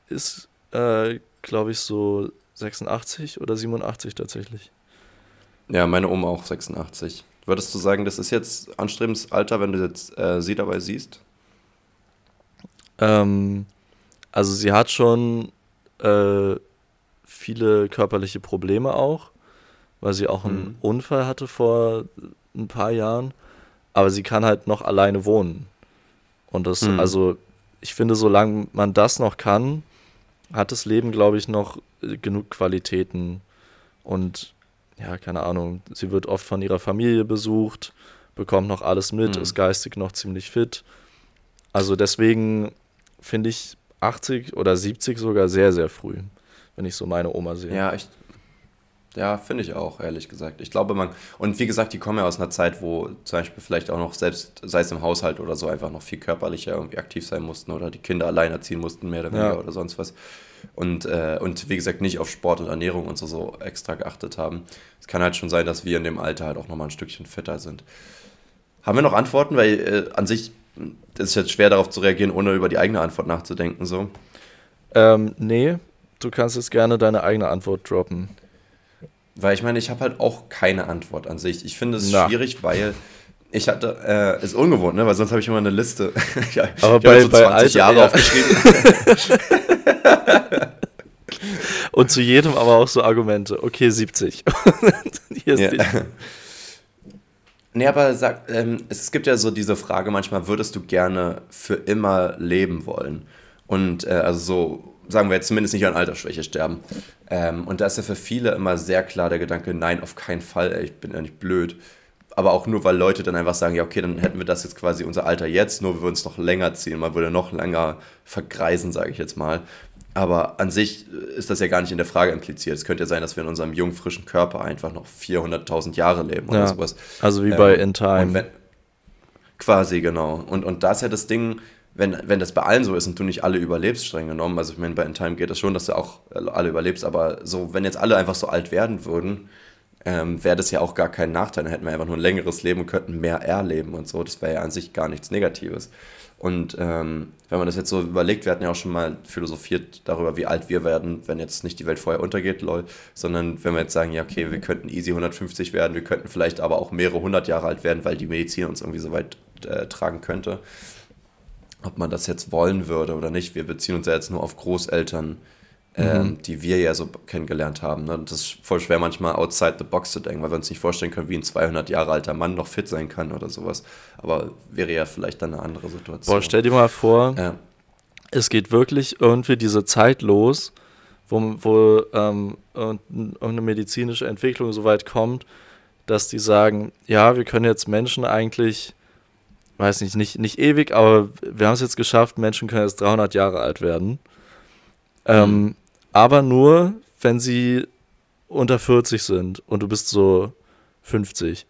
ist, äh, glaube ich, so 86 oder 87 tatsächlich. Ja, meine Oma auch 86. Würdest du sagen, das ist jetzt Anstrebensalter, wenn du jetzt äh, sie dabei siehst? Ähm, also sie hat schon äh, viele körperliche Probleme auch, weil sie auch einen mhm. Unfall hatte vor ein paar Jahren. Aber sie kann halt noch alleine wohnen. Und das, mhm. also, ich finde, solange man das noch kann, hat das Leben, glaube ich, noch äh, genug Qualitäten. Und ja, keine Ahnung, sie wird oft von ihrer Familie besucht, bekommt noch alles mit, mhm. ist geistig noch ziemlich fit. Also deswegen finde ich, 80 oder 70 sogar sehr, sehr früh, wenn ich so meine Oma sehe. Ja, ich, ja, finde ich auch, ehrlich gesagt. Ich glaube, man, und wie gesagt, die kommen ja aus einer Zeit, wo zum Beispiel vielleicht auch noch selbst, sei es im Haushalt oder so, einfach noch viel körperlicher irgendwie aktiv sein mussten oder die Kinder allein erziehen mussten, mehr oder weniger ja. oder sonst was. Und, äh, und wie gesagt, nicht auf Sport und Ernährung und so, so extra geachtet haben. Es kann halt schon sein, dass wir in dem Alter halt auch nochmal ein Stückchen fitter sind. Haben wir noch Antworten? Weil äh, an sich es ist jetzt schwer darauf zu reagieren, ohne über die eigene Antwort nachzudenken. So. Ähm, nee, du kannst jetzt gerne deine eigene Antwort droppen. Weil ich meine, ich habe halt auch keine Antwort an sich. Ich finde es Na. schwierig, weil Ich hatte, äh, ist ungewohnt, ne? Weil sonst habe ich immer eine Liste. ja, Aber ich bei, so 20 Alter, Jahre ja. aufgeschrieben. Und zu jedem aber auch so Argumente. Okay, 70. Hier ist ja. Nee, aber sag, ähm, es gibt ja so diese Frage manchmal, würdest du gerne für immer leben wollen? Und äh, also so, sagen wir jetzt zumindest nicht an Altersschwäche sterben. Ähm, und da ist ja für viele immer sehr klar der Gedanke, nein, auf keinen Fall, ey, ich bin ja nicht blöd. Aber auch nur, weil Leute dann einfach sagen, ja, okay, dann hätten wir das jetzt quasi unser Alter jetzt, nur wir würden es noch länger ziehen, man würde noch länger vergreisen, sage ich jetzt mal. Aber an sich ist das ja gar nicht in der Frage impliziert. Es könnte ja sein, dass wir in unserem jungen, frischen Körper einfach noch 400.000 Jahre leben oder ja, sowas. Also wie bei ähm, In Time. Wenn, quasi, genau. Und, und da ist ja das Ding, wenn, wenn das bei allen so ist und du nicht alle überlebst, streng genommen, also ich meine, bei In Time geht das schon, dass du auch alle überlebst, aber so, wenn jetzt alle einfach so alt werden würden, ähm, wäre das ja auch gar kein Nachteil. Dann hätten wir einfach nur ein längeres Leben und könnten mehr erleben und so. Das wäre ja an sich gar nichts Negatives. Und ähm, wenn man das jetzt so überlegt, wir hatten ja auch schon mal philosophiert darüber, wie alt wir werden, wenn jetzt nicht die Welt vorher untergeht, lol, sondern wenn wir jetzt sagen, ja, okay, wir könnten easy 150 werden, wir könnten vielleicht aber auch mehrere hundert Jahre alt werden, weil die Medizin uns irgendwie so weit äh, tragen könnte. Ob man das jetzt wollen würde oder nicht, wir beziehen uns ja jetzt nur auf Großeltern, ähm, mhm. die wir ja so kennengelernt haben. Ne? Das ist voll schwer manchmal outside the box zu denken, weil wir uns nicht vorstellen können, wie ein 200 Jahre alter Mann noch fit sein kann oder sowas. Aber wäre ja vielleicht dann eine andere Situation. Boah, stell dir mal vor, ja. es geht wirklich irgendwie diese Zeit los, wo, wo ähm, irgendeine medizinische Entwicklung so weit kommt, dass die sagen, ja, wir können jetzt Menschen eigentlich, weiß nicht, nicht, nicht ewig, aber wir haben es jetzt geschafft, Menschen können jetzt 300 Jahre alt werden. Ähm, mhm aber nur, wenn sie unter 40 sind und du bist so 50.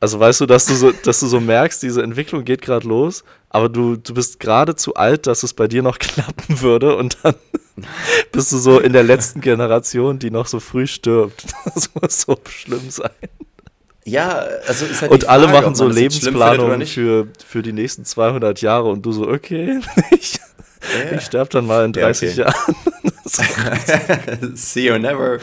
Also weißt du, dass du so, dass du so merkst, diese Entwicklung geht gerade los, aber du, du bist gerade zu alt, dass es bei dir noch klappen würde und dann bist du so in der letzten Generation, die noch so früh stirbt. Das muss so schlimm sein. Ja, also ist halt Und Frage, alle machen so Lebensplanungen für, für die nächsten 200 Jahre und du so, okay, ich, ja. ich sterbe dann mal in 30 ja, okay. Jahren. See you never.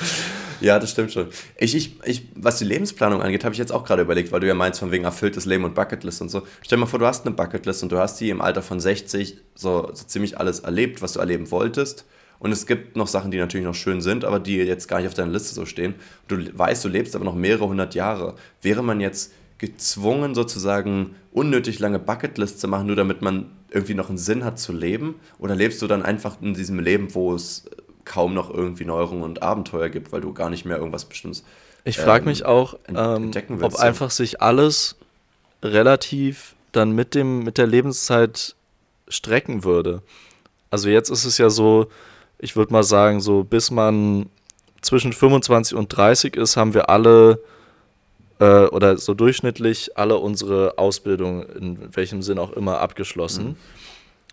Ja, das stimmt schon. Ich, ich, ich, was die Lebensplanung angeht, habe ich jetzt auch gerade überlegt, weil du ja meinst, von wegen erfülltes Leben und Bucketlist und so. Stell dir mal vor, du hast eine Bucketlist und du hast die im Alter von 60 so, so ziemlich alles erlebt, was du erleben wolltest. Und es gibt noch Sachen, die natürlich noch schön sind, aber die jetzt gar nicht auf deiner Liste so stehen. Du weißt, du lebst aber noch mehrere hundert Jahre. Wäre man jetzt gezwungen, sozusagen unnötig lange Bucketlists zu machen, nur damit man irgendwie noch einen Sinn hat zu leben? Oder lebst du dann einfach in diesem Leben, wo es kaum noch irgendwie Neuerungen und Abenteuer gibt, weil du gar nicht mehr irgendwas Bestimmtes Ich frage ähm, mich auch, ähm, ob einfach sich alles relativ dann mit, dem, mit der Lebenszeit strecken würde. Also jetzt ist es ja so, ich würde mal sagen, so bis man zwischen 25 und 30 ist, haben wir alle äh, oder so durchschnittlich alle unsere Ausbildung in welchem Sinn auch immer abgeschlossen. Mhm.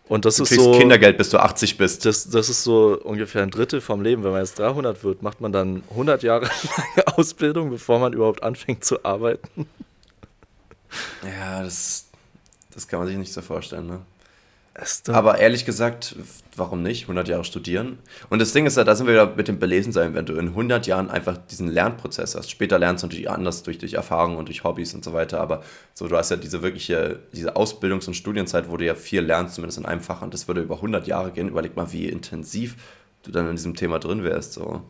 Und das du ist so. Kindergeld, bis du 80 bist. Das, das ist so ungefähr ein Drittel vom Leben. Wenn man jetzt 300 wird, macht man dann 100 Jahre lange Ausbildung, bevor man überhaupt anfängt zu arbeiten. Ja, das, das kann man sich nicht so vorstellen, ne? Aber ehrlich gesagt, warum nicht? 100 Jahre studieren. Und das Ding ist ja, da sind wir wieder mit dem Belesensein, wenn du in 100 Jahren einfach diesen Lernprozess hast. Später lernst du natürlich anders durch, durch Erfahrungen und durch Hobbys und so weiter, aber so, du hast ja diese wirkliche, diese Ausbildungs- und Studienzeit, wo du ja viel lernst, zumindest in einem Fach, und das würde über 100 Jahre gehen. Überleg mal, wie intensiv du dann in diesem Thema drin wärst, so.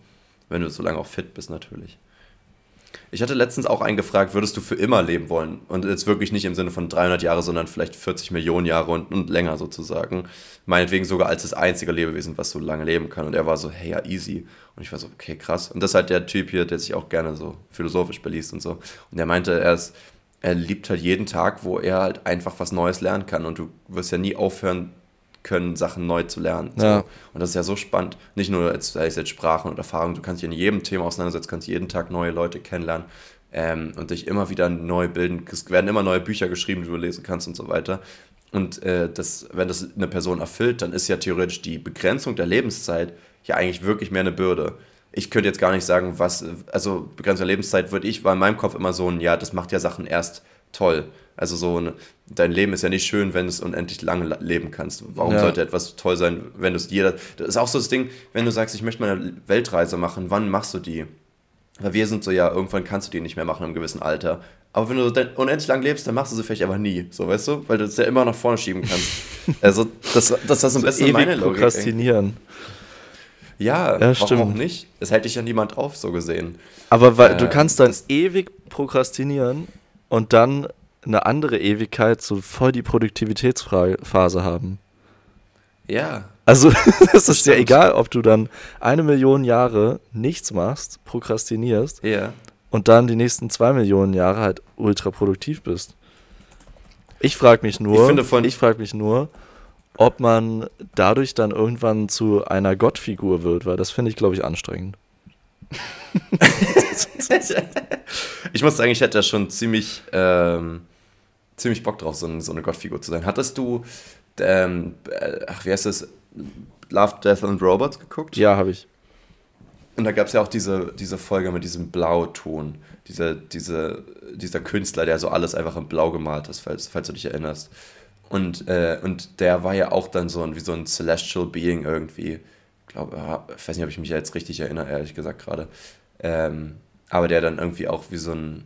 Wenn du so lange auch fit bist, natürlich. Ich hatte letztens auch einen gefragt, würdest du für immer leben wollen? Und jetzt wirklich nicht im Sinne von 300 Jahre, sondern vielleicht 40 Millionen Jahre und, und länger sozusagen. Meinetwegen sogar als das einzige Lebewesen, was so lange leben kann. Und er war so, hey, ja, easy. Und ich war so, okay, krass. Und das ist halt der Typ hier, der sich auch gerne so philosophisch beliest und so. Und er meinte, er ist, er liebt halt jeden Tag, wo er halt einfach was Neues lernen kann. Und du wirst ja nie aufhören, können, Sachen neu zu lernen. So. Ja. Und das ist ja so spannend. Nicht nur es jetzt Sprachen und Erfahrungen, du kannst dich in jedem Thema auseinandersetzen, kannst jeden Tag neue Leute kennenlernen ähm, und dich immer wieder neu bilden. Es werden immer neue Bücher geschrieben, die du lesen kannst und so weiter. Und äh, das, wenn das eine Person erfüllt, dann ist ja theoretisch die Begrenzung der Lebenszeit ja eigentlich wirklich mehr eine Bürde. Ich könnte jetzt gar nicht sagen, was, also Begrenzung der Lebenszeit würde ich, war in meinem Kopf immer so ein, ja, das macht ja Sachen erst toll. Also so eine, dein Leben ist ja nicht schön, wenn du es unendlich lange leben kannst. Warum ja. sollte etwas toll sein, wenn du es jeder. Das ist auch so das Ding, wenn du sagst, ich möchte mal eine Weltreise machen, wann machst du die? Weil wir sind so, ja, irgendwann kannst du die nicht mehr machen im gewissen Alter. Aber wenn du dann unendlich lang lebst, dann machst du sie vielleicht aber nie. So, weißt du? Weil du es ja immer nach vorne schieben kannst. also, das, das, das ist ein so bisschen meine Logik. Prokrastinieren. Ja, ja stimmt. warum nicht? Es hält dich ja niemand drauf, so gesehen. Aber weil, äh, du kannst dann ewig prokrastinieren und dann eine andere Ewigkeit so voll die Produktivitätsphase haben. Ja. Also, es ist ja egal, ob du dann eine Million Jahre nichts machst, prokrastinierst ja. und dann die nächsten zwei Millionen Jahre halt ultra produktiv bist. Ich frage mich nur, ich, ich frage mich nur, ob man dadurch dann irgendwann zu einer Gottfigur wird, weil das finde ich, glaube ich, anstrengend. ich muss sagen, ich hätte da schon ziemlich, ähm, ziemlich Bock drauf, so, so eine Gottfigur zu sein. Hattest du, ähm, äh, ach, wie heißt das, Love, Death and Robots geguckt? Ja, habe ich. Und da gab es ja auch diese, diese Folge mit diesem Blauton. Dieser, diese, dieser Künstler, der so alles einfach in Blau gemalt hat, falls, falls du dich erinnerst. Und, äh, und der war ja auch dann so ein, wie so ein Celestial Being irgendwie. Ich glaube, ich weiß nicht, ob ich mich jetzt richtig erinnere, ehrlich gesagt gerade. Ähm, aber der dann irgendwie auch wie so ein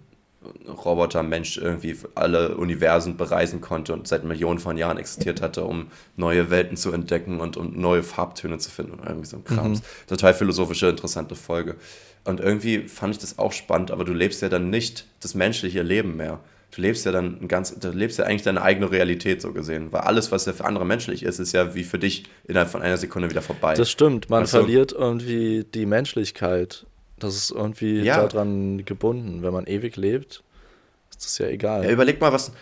Roboter-Mensch irgendwie alle Universen bereisen konnte und seit Millionen von Jahren existiert hatte, um neue Welten zu entdecken und um neue Farbtöne zu finden und irgendwie so ein Krams. Mhm. Total philosophische, interessante Folge. Und irgendwie fand ich das auch spannend, aber du lebst ja dann nicht das menschliche Leben mehr du lebst ja dann ein ganz, du lebst ja eigentlich deine eigene Realität so gesehen, weil alles, was ja für andere menschlich ist, ist ja wie für dich innerhalb von einer Sekunde wieder vorbei. Das stimmt, man weißt verliert irgendwie die Menschlichkeit. Das ist irgendwie ja. daran gebunden. Wenn man ewig lebt, ist das ja egal. Ja, überleg mal, was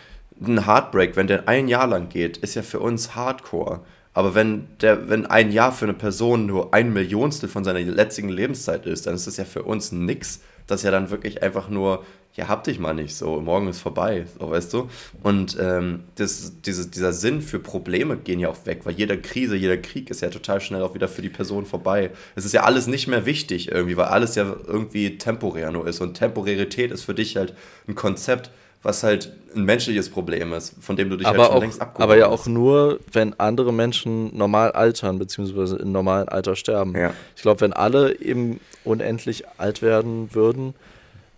ein Heartbreak, wenn der ein Jahr lang geht, ist ja für uns Hardcore. Aber wenn, der, wenn ein Jahr für eine Person nur ein Millionstel von seiner letzten Lebenszeit ist, dann ist das ja für uns nix. Das ist ja dann wirklich einfach nur ja, hab dich mal nicht so, morgen ist vorbei, so weißt du. Und ähm, das, diese, dieser Sinn für Probleme gehen ja auch weg, weil jede Krise, jeder Krieg ist ja total schnell auch wieder für die Person vorbei. Es ist ja alles nicht mehr wichtig irgendwie, weil alles ja irgendwie temporär nur ist. Und Temporarität ist für dich halt ein Konzept, was halt ein menschliches Problem ist, von dem du dich aber halt schon auch, längst abgeholt Aber ja auch nur, wenn andere Menschen normal altern, beziehungsweise in normalen Alter sterben. Ja. Ich glaube, wenn alle eben unendlich alt werden würden,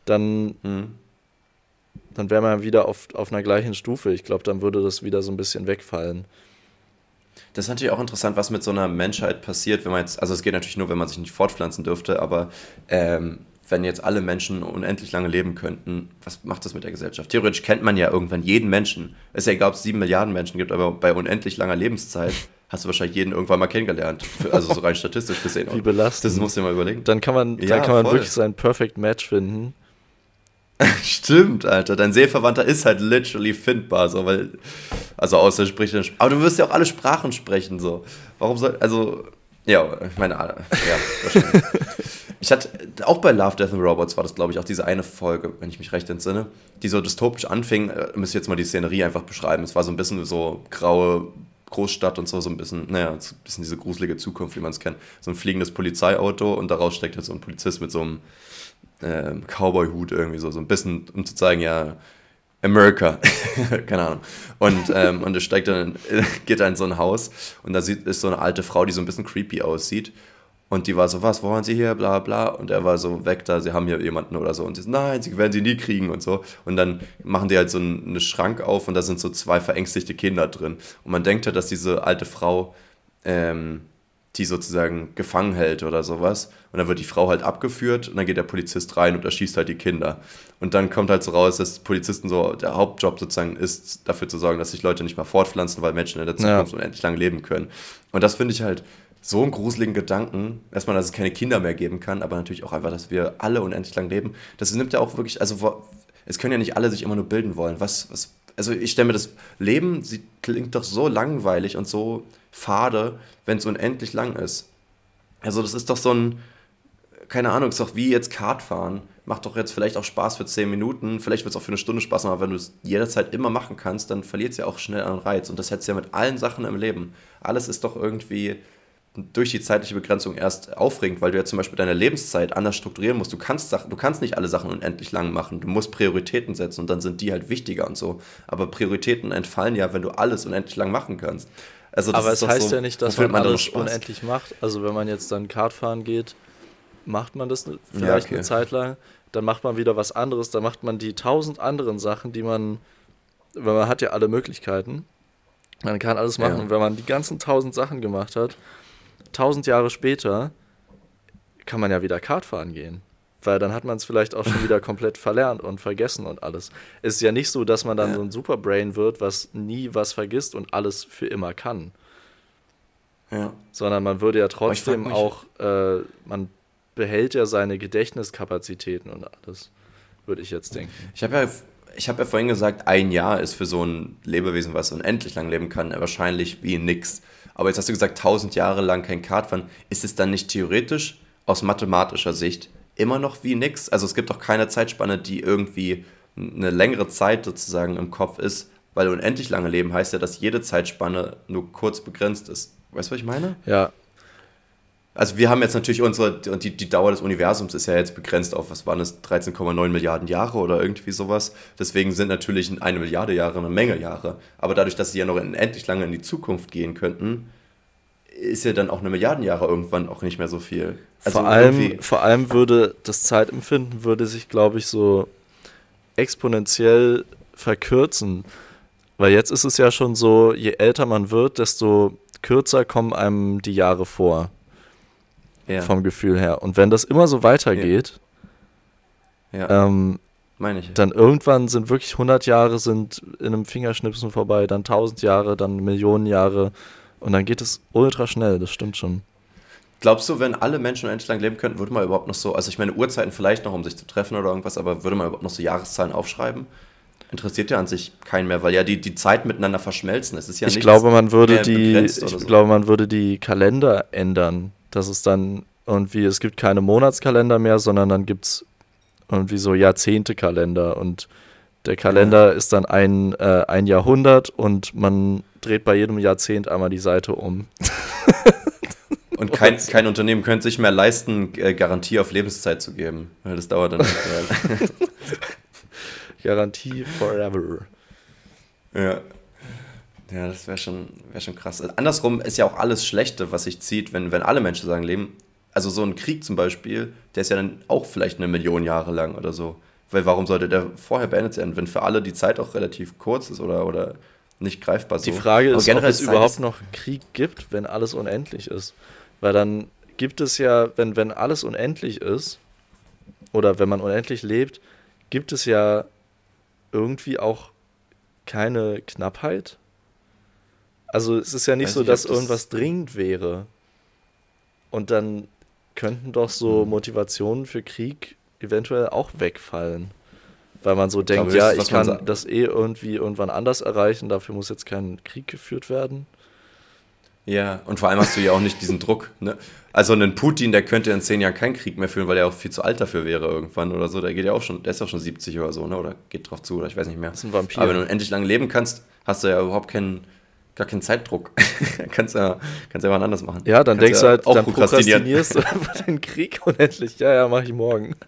dann, mhm. dann wäre man wieder auf, auf einer gleichen Stufe. Ich glaube, dann würde das wieder so ein bisschen wegfallen. Das ist natürlich auch interessant, was mit so einer Menschheit passiert, wenn man jetzt, also es geht natürlich nur, wenn man sich nicht fortpflanzen dürfte, aber ähm, wenn jetzt alle Menschen unendlich lange leben könnten, was macht das mit der Gesellschaft? Theoretisch kennt man ja irgendwann jeden Menschen. Es ist ja egal, ob es sieben Milliarden Menschen gibt, aber bei unendlich langer Lebenszeit hast du wahrscheinlich jeden irgendwann mal kennengelernt. Also so rein statistisch gesehen. Wie belastend. Das musst du dir mal überlegen. Dann kann man, ja, dann kann man wirklich sein Perfect Match finden. Stimmt, Alter. Dein Seeverwandter ist halt literally findbar, so, weil. Also außer spricht dann. Aber du wirst ja auch alle Sprachen sprechen, so. Warum soll. Also. Ja, ich meine, ja, wahrscheinlich. ich hatte, auch bei Love, Death and Robots war das, glaube ich, auch diese eine Folge, wenn ich mich recht entsinne, die so dystopisch anfing. Äh, müsst ihr jetzt mal die Szenerie einfach beschreiben. Es war so ein bisschen so graue Großstadt und so, so ein bisschen, naja, so ein bisschen diese gruselige Zukunft, wie man es kennt. So ein fliegendes Polizeiauto und daraus steckt halt so ein Polizist mit so einem äh, Cowboy-Hut irgendwie so, so ein bisschen, um zu zeigen, ja, America, keine Ahnung. Und, ähm, und es steigt dann, geht dann in so ein Haus und da sieht, ist so eine alte Frau, die so ein bisschen creepy aussieht. Und die war so, was, wollen Sie hier, bla bla. Und er war so, weg da, Sie haben hier jemanden oder so. Und sie so, nein, Sie werden sie nie kriegen und so. Und dann machen die halt so einen Schrank auf und da sind so zwei verängstigte Kinder drin. Und man denkt halt, dass diese alte Frau ähm, die sozusagen gefangen hält oder sowas. Und dann wird die Frau halt abgeführt und dann geht der Polizist rein und erschießt halt die Kinder. Und dann kommt halt so raus, dass Polizisten so, der Hauptjob sozusagen ist, dafür zu sorgen, dass sich Leute nicht mehr fortpflanzen, weil Menschen in der Zukunft ja. unendlich lang leben können. Und das finde ich halt so einen gruseligen Gedanken, erstmal, dass es keine Kinder mehr geben kann, aber natürlich auch einfach, dass wir alle unendlich lang leben. Das nimmt ja auch wirklich, also es können ja nicht alle sich immer nur bilden wollen. Was, was, also ich stelle mir das Leben, sie klingt doch so langweilig und so fade, wenn es unendlich lang ist. Also das ist doch so ein, keine Ahnung, ist doch wie jetzt Kartfahren. Macht doch jetzt vielleicht auch Spaß für 10 Minuten, vielleicht wird es auch für eine Stunde Spaß machen, aber wenn du es jederzeit immer machen kannst, dann verliert es ja auch schnell an Reiz. Und das hättest du ja mit allen Sachen im Leben. Alles ist doch irgendwie durch die zeitliche Begrenzung erst aufregend, weil du ja zum Beispiel deine Lebenszeit anders strukturieren musst. Du kannst, Sachen, du kannst nicht alle Sachen unendlich lang machen. Du musst Prioritäten setzen und dann sind die halt wichtiger und so. Aber Prioritäten entfallen ja, wenn du alles unendlich lang machen kannst. Also Aber es heißt so, ja nicht, dass man alles unendlich macht. Also wenn man jetzt dann Kart fahren geht, macht man das vielleicht ja, okay. eine Zeit lang, dann macht man wieder was anderes, dann macht man die tausend anderen Sachen, die man, weil man hat ja alle Möglichkeiten, man kann alles machen. Ja. Und wenn man die ganzen tausend Sachen gemacht hat, tausend Jahre später, kann man ja wieder Kart fahren gehen. Weil dann hat man es vielleicht auch schon wieder komplett verlernt und vergessen und alles. Es ist ja nicht so, dass man dann ja. so ein Superbrain wird, was nie was vergisst und alles für immer kann. Ja. Sondern man würde ja trotzdem auch, äh, man behält ja seine Gedächtniskapazitäten und alles, würde ich jetzt denken. Ich habe ja, hab ja vorhin gesagt, ein Jahr ist für so ein Lebewesen, was unendlich lang leben kann, wahrscheinlich wie nix. Aber jetzt hast du gesagt, tausend Jahre lang kein Kartfahren. Ist es dann nicht theoretisch aus mathematischer Sicht immer noch wie nix? Also es gibt doch keine Zeitspanne, die irgendwie eine längere Zeit sozusagen im Kopf ist, weil unendlich lange Leben heißt ja, dass jede Zeitspanne nur kurz begrenzt ist. Weißt du, was ich meine? Ja. Also wir haben jetzt natürlich unsere, die, die Dauer des Universums ist ja jetzt begrenzt auf, was waren es, 13,9 Milliarden Jahre oder irgendwie sowas. Deswegen sind natürlich eine Milliarde Jahre eine Menge Jahre. Aber dadurch, dass sie ja noch unendlich lange in die Zukunft gehen könnten, ist ja dann auch eine Milliarden Jahre irgendwann auch nicht mehr so viel. Also vor, allem, vor allem würde das Zeitempfinden würde sich, glaube ich, so exponentiell verkürzen. Weil jetzt ist es ja schon so, je älter man wird, desto kürzer kommen einem die Jahre vor. Ja. Vom Gefühl her. Und wenn das immer so weitergeht, ja. Ähm, meine ich. Dann irgendwann sind wirklich 100 Jahre sind in einem Fingerschnipsen vorbei, dann 1000 Jahre, dann Millionen Jahre und dann geht es ultra schnell, das stimmt schon. Glaubst du, wenn alle Menschen unendlich lang leben könnten, würde man überhaupt noch so, also ich meine Uhrzeiten vielleicht noch, um sich zu treffen oder irgendwas, aber würde man überhaupt noch so Jahreszahlen aufschreiben? interessiert ja an sich keinen mehr, weil ja die, die Zeit miteinander verschmelzen. Es ist ja ich glaube, man würde die, ich so. glaube, man würde die Kalender ändern. Dass es dann irgendwie, es gibt keine Monatskalender mehr, sondern dann gibt es irgendwie so Jahrzehntekalender und der Kalender ja. ist dann ein, äh, ein Jahrhundert und man dreht bei jedem Jahrzehnt einmal die Seite um. Und kein, kein Unternehmen könnte sich mehr leisten, äh, Garantie auf Lebenszeit zu geben. Weil das dauert dann. Garantie forever. Ja. Ja, das wäre schon, wär schon krass. Also andersrum ist ja auch alles Schlechte, was sich zieht, wenn, wenn alle Menschen sagen, leben. Also so ein Krieg zum Beispiel, der ist ja dann auch vielleicht eine Million Jahre lang oder so. Weil warum sollte der vorher beendet werden, wenn für alle die Zeit auch relativ kurz ist oder, oder nicht greifbar so? Die Frage ist, ob es überhaupt noch Krieg gibt, wenn alles unendlich ist. Weil dann gibt es ja, wenn, wenn alles unendlich ist, oder wenn man unendlich lebt, gibt es ja irgendwie auch keine Knappheit. Also es ist ja nicht Weiß so, dass das irgendwas dringend wäre. Und dann könnten doch so hm. Motivationen für Krieg eventuell auch wegfallen. Weil man so denkt, ja, ich kann das eh irgendwie irgendwann anders erreichen, dafür muss jetzt kein Krieg geführt werden. Ja, und vor allem hast du ja auch nicht diesen Druck. Ne? Also ein Putin, der könnte in zehn Jahren keinen Krieg mehr führen, weil er auch viel zu alt dafür wäre irgendwann oder so. Der geht ja auch schon, der ist ja schon 70 oder so, ne? Oder geht drauf zu, oder ich weiß nicht mehr. Das ist ein Vampir. Aber wenn du endlich lange leben kannst, hast du ja überhaupt keinen, gar keinen Zeitdruck. kannst ja, kannst ja anders machen. Ja, dann kannst denkst du halt, auch dann prokrastinierst du den Krieg unendlich. Ja, ja, mach ich morgen.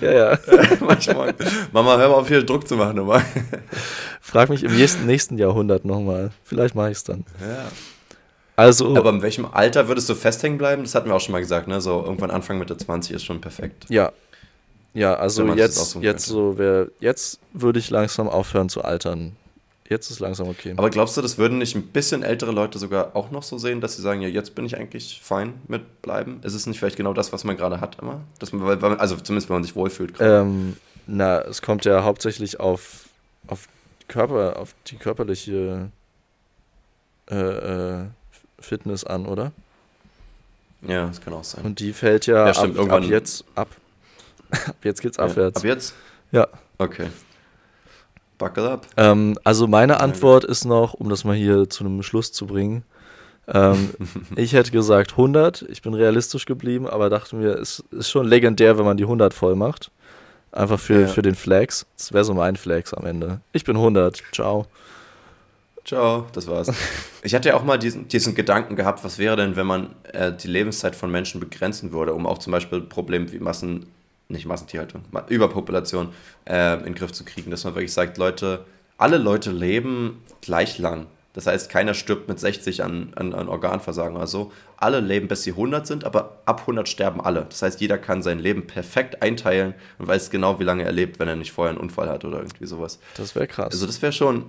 Ja, ja. mach ich morgen. Mama, hör mal auf, viel Druck zu machen nochmal. Frag mich im nächsten, nächsten Jahrhundert nochmal. Vielleicht mache ich es dann. Ja. Also, Aber in welchem Alter würdest du festhängen bleiben? Das hatten wir auch schon mal gesagt, ne? So irgendwann Anfang Mitte 20 ist schon perfekt. Ja. Ja, also jetzt, so jetzt so, wär, jetzt würde ich langsam aufhören zu altern. Jetzt ist langsam okay. Aber glaubst du, das würden nicht ein bisschen ältere Leute sogar auch noch so sehen, dass sie sagen, ja, jetzt bin ich eigentlich fein mit bleiben? Ist es nicht vielleicht genau das, was man gerade hat immer? Dass man, also zumindest, wenn man sich wohlfühlt. Ähm, na, es kommt ja hauptsächlich auf, auf Körper, auf die körperliche äh, äh, Fitness an, oder? Ja, das kann auch sein. Und die fällt ja, ja stimmt, ab, ab, jetzt ab. ab jetzt geht's ja, abwärts. Ab jetzt? Ja. Okay. Buckle up. Ähm, also meine Antwort ist noch, um das mal hier zu einem Schluss zu bringen. Ähm, ich hätte gesagt 100. Ich bin realistisch geblieben, aber dachte mir, es ist schon legendär, wenn man die 100 voll macht. Einfach für, ja. für den Flex. Das wäre so mein Flex am Ende. Ich bin 100. Ciao. Ciao, das war's. Ich hatte ja auch mal diesen, diesen Gedanken gehabt, was wäre denn, wenn man äh, die Lebenszeit von Menschen begrenzen würde, um auch zum Beispiel Probleme wie Massen, nicht Massentierhaltung, Überpopulation äh, in den Griff zu kriegen, dass man wirklich sagt, Leute, alle Leute leben gleich lang. Das heißt, keiner stirbt mit 60 an, an, an Organversagen oder so. Alle leben, bis sie 100 sind, aber ab 100 sterben alle. Das heißt, jeder kann sein Leben perfekt einteilen und weiß genau, wie lange er lebt, wenn er nicht vorher einen Unfall hat oder irgendwie sowas. Das wäre krass. Also das wäre schon,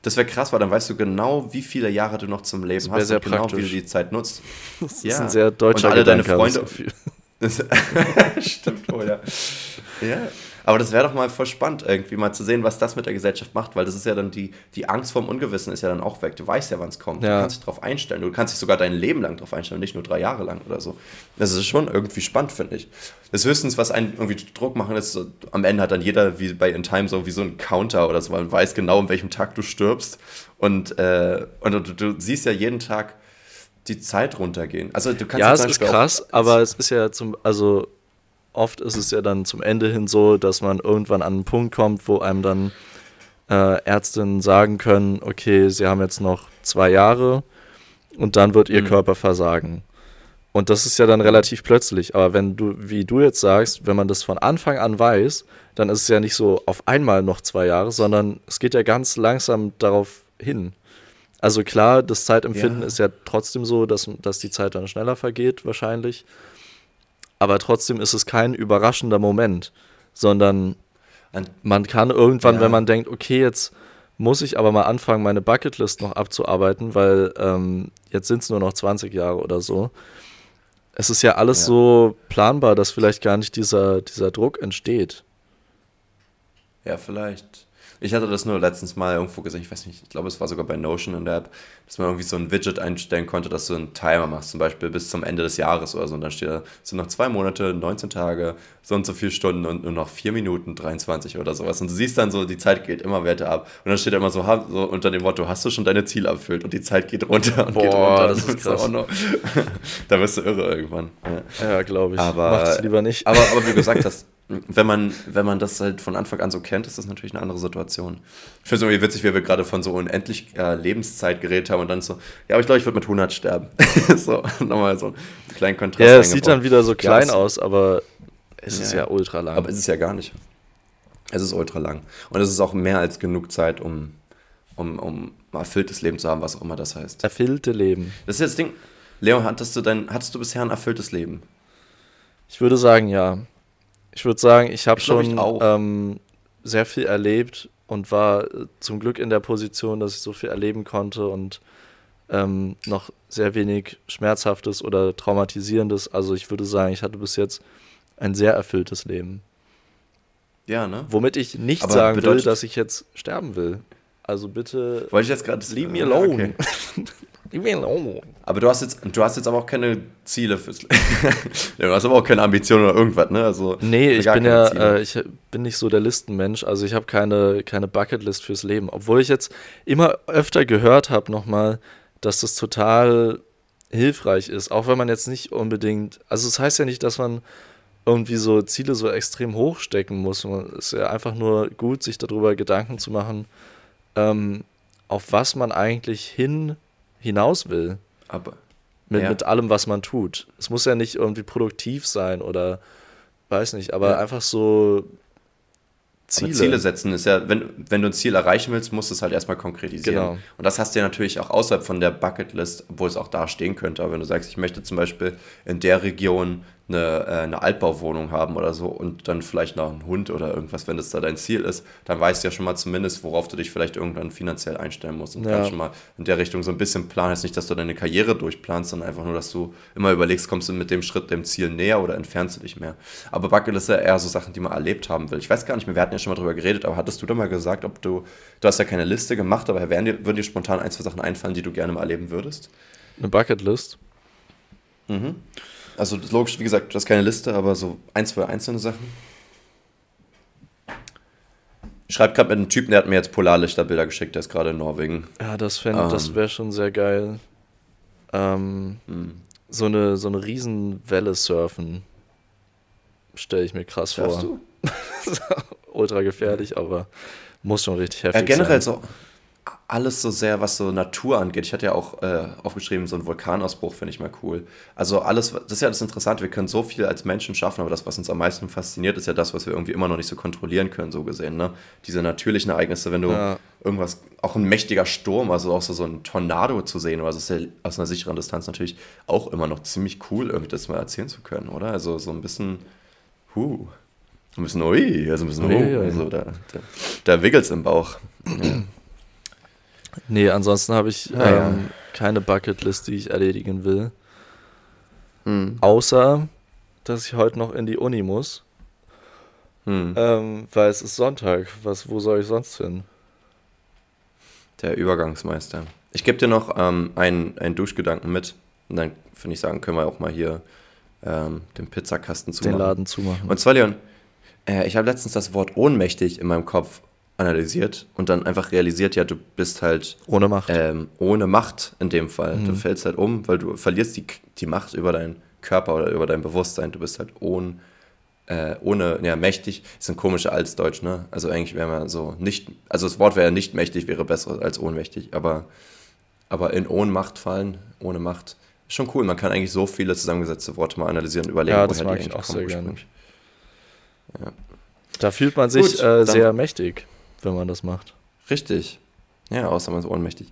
das wäre krass, weil dann weißt du genau, wie viele Jahre du noch zum Leben hast sehr und genau, wie du die Zeit nutzt. Das ja. ist ein sehr deutscher Und alle Gedanke, deine Freunde. Das, stimmt wohl, ja. Ja, aber das wäre doch mal voll spannend, irgendwie mal zu sehen, was das mit der Gesellschaft macht, weil das ist ja dann die, die Angst vorm Ungewissen ist ja dann auch weg. Du weißt ja, wann es kommt. Ja. Du kannst dich darauf einstellen. Du kannst dich sogar dein Leben lang darauf einstellen, nicht nur drei Jahre lang oder so. Das ist schon irgendwie spannend, finde ich. Das höchstens, was einen irgendwie Druck machen ist, so, am Ende hat dann jeder, wie bei In Time, so wie so ein Counter oder so. Man weiß genau, in welchem Tag du stirbst. Und, äh, und du, du siehst ja jeden Tag die Zeit runtergehen. Also du kannst ja, es ist krass, aber es ist ja zum, also oft ist es ja dann zum Ende hin so, dass man irgendwann an einen Punkt kommt, wo einem dann äh, Ärztinnen sagen können, okay, sie haben jetzt noch zwei Jahre und dann wird ihr mhm. Körper versagen. Und das ist ja dann relativ plötzlich. Aber wenn du, wie du jetzt sagst, wenn man das von Anfang an weiß, dann ist es ja nicht so auf einmal noch zwei Jahre, sondern es geht ja ganz langsam darauf hin. Also klar, das Zeitempfinden ja. ist ja trotzdem so, dass, dass die Zeit dann schneller vergeht, wahrscheinlich aber trotzdem ist es kein überraschender Moment, sondern man kann irgendwann, ja. wenn man denkt, okay, jetzt muss ich aber mal anfangen, meine Bucketlist noch abzuarbeiten, weil ähm, jetzt sind es nur noch 20 Jahre oder so. Es ist ja alles ja. so planbar, dass vielleicht gar nicht dieser, dieser Druck entsteht. Ja, vielleicht. Ich hatte das nur letztens mal irgendwo gesehen, ich weiß nicht, ich glaube, es war sogar bei Notion in der App, dass man irgendwie so ein Widget einstellen konnte, dass du einen Timer machst, zum Beispiel bis zum Ende des Jahres oder so. Und dann steht da, es sind noch zwei Monate, 19 Tage, so und so viele Stunden und nur noch vier Minuten 23 oder sowas. Und du siehst dann so, die Zeit geht immer weiter ab. Und dann steht da immer so, so unter dem Motto, hast du schon deine Ziele erfüllt? Und die Zeit geht runter und Boah, geht runter. Das ist krass. Noch, da wirst du irre irgendwann. Ja, ja glaube ich. Aber, Mach's lieber nicht. Aber, aber wie du gesagt hast, wenn man, wenn man das halt von Anfang an so kennt, ist das natürlich eine andere Situation. Ich finde es irgendwie witzig, wie wir gerade von so unendlich äh, Lebenszeit geredet haben und dann so, ja, aber ich glaube, ich würde mit 100 sterben. so, nochmal so einen kleinen Kontrast. Ja, es sieht dann wieder so klein ja, aus, aber es ja, ist ja ultra lang. Aber es ist ja gar nicht. Es ist ultra lang. Und es ist auch mehr als genug Zeit, um, um, um erfülltes Leben zu haben, was auch immer das heißt. Erfüllte Leben. Das ist jetzt das Ding. Leo, hattest du, dein, hattest du bisher ein erfülltes Leben? Ich würde sagen, ja. Ich würde sagen, ich habe schon ähm, sehr viel erlebt und war äh, zum Glück in der Position, dass ich so viel erleben konnte und ähm, noch sehr wenig Schmerzhaftes oder Traumatisierendes. Also ich würde sagen, ich hatte bis jetzt ein sehr erfülltes Leben. Ja, ne? Womit ich nicht Aber sagen will, dass ich jetzt sterben will. Also bitte. Wollte ich jetzt gerade. Leave me alone. Okay. Aber du hast jetzt, du hast jetzt aber auch keine Ziele fürs Leben. du hast aber auch keine Ambitionen oder irgendwas, ne? Also, nee, ich bin ja, äh, ich bin nicht so der Listenmensch. Also ich habe keine, keine Bucketlist fürs Leben. Obwohl ich jetzt immer öfter gehört habe nochmal, dass das total hilfreich ist. Auch wenn man jetzt nicht unbedingt, also es das heißt ja nicht, dass man irgendwie so Ziele so extrem hoch stecken muss. Es ist ja einfach nur gut, sich darüber Gedanken zu machen, ähm, auf was man eigentlich hin hinaus will. Aber. Mit, ja. mit allem, was man tut. Es muss ja nicht irgendwie produktiv sein oder weiß nicht, aber ja. einfach so Ziele. Ziele setzen ist ja, wenn, wenn du ein Ziel erreichen willst, musst du es halt erstmal konkretisieren. Genau. Und das hast du ja natürlich auch außerhalb von der Bucketlist, obwohl es auch da stehen könnte. Aber wenn du sagst, ich möchte zum Beispiel in der Region eine, äh, eine Altbauwohnung haben oder so und dann vielleicht noch einen Hund oder irgendwas, wenn das da dein Ziel ist, dann weißt du ja schon mal zumindest, worauf du dich vielleicht irgendwann finanziell einstellen musst und ja. kannst schon mal in der Richtung so ein bisschen planen. Heißt nicht, dass du deine Karriere durchplanst, sondern einfach nur, dass du immer überlegst, kommst du mit dem Schritt dem Ziel näher oder entfernst du dich mehr. Aber Bucket ist ja eher so Sachen, die man erlebt haben will. Ich weiß gar nicht mehr, wir hatten ja schon mal drüber geredet, aber hattest du da mal gesagt, ob du, du hast ja keine Liste gemacht, aber wären dir, würden dir spontan ein, zwei Sachen einfallen, die du gerne mal erleben würdest? Eine Bucketlist? Mhm. Also logisch, wie gesagt, du hast keine Liste, aber so ein, zwei einzelne Sachen. Ich schreibe gerade mit einem Typen, der hat mir jetzt Polarlichterbilder geschickt, der ist gerade in Norwegen. Ja, das, ähm. das wäre schon sehr geil. Ähm, hm. so, eine, so eine Riesenwelle surfen stelle ich mir krass Surfst vor. Du? Ultra gefährlich, aber muss schon richtig heftig ja, generell sein. so alles so sehr, was so Natur angeht. Ich hatte ja auch äh, aufgeschrieben, so ein Vulkanausbruch finde ich mal cool. Also alles, das ist ja das Interessante, wir können so viel als Menschen schaffen, aber das, was uns am meisten fasziniert, ist ja das, was wir irgendwie immer noch nicht so kontrollieren können, so gesehen. Ne? Diese natürlichen Ereignisse, wenn du ja. irgendwas, auch ein mächtiger Sturm, also auch so, so ein Tornado zu sehen, oder das ist ja aus einer sicheren Distanz natürlich auch immer noch ziemlich cool, irgendwie das mal erzählen zu können, oder? Also so ein bisschen, huh, ein bisschen, ui, also ein bisschen, ui, also da, da, da wickelt es im Bauch. Ja. Nee, ansonsten habe ich ah, ja, ähm, ja. keine Bucketlist, die ich erledigen will. Hm. Außer, dass ich heute noch in die Uni muss. Hm. Ähm, weil es ist Sonntag. Was, wo soll ich sonst hin? Der Übergangsmeister. Ich gebe dir noch ähm, einen, einen Duschgedanken mit. Und dann, finde ich, sagen, können wir auch mal hier ähm, den Pizzakasten zumachen. Den Laden zumachen. Und zwar, Leon, äh, ich habe letztens das Wort ohnmächtig in meinem Kopf analysiert und dann einfach realisiert, ja, du bist halt ohne Macht. Ähm, ohne Macht in dem Fall. Mhm. Du fällst halt um, weil du verlierst die, die Macht über deinen Körper oder über dein Bewusstsein. Du bist halt ohne, äh, ohne, ja, mächtig, ist ein komischer Altdeutsch, ne? Also eigentlich wäre man so nicht, also das Wort wäre nicht mächtig, wäre besser als ohnmächtig, aber, aber in Ohnmacht fallen, ohne Macht, ist schon cool. Man kann eigentlich so viele zusammengesetzte Worte mal analysieren und überlegen, ja, das woher die ich auch sehr gerne. Ja. Da fühlt man sich Gut, äh, sehr mächtig wenn man das macht. Richtig. Ja, außer man ist ohnmächtig.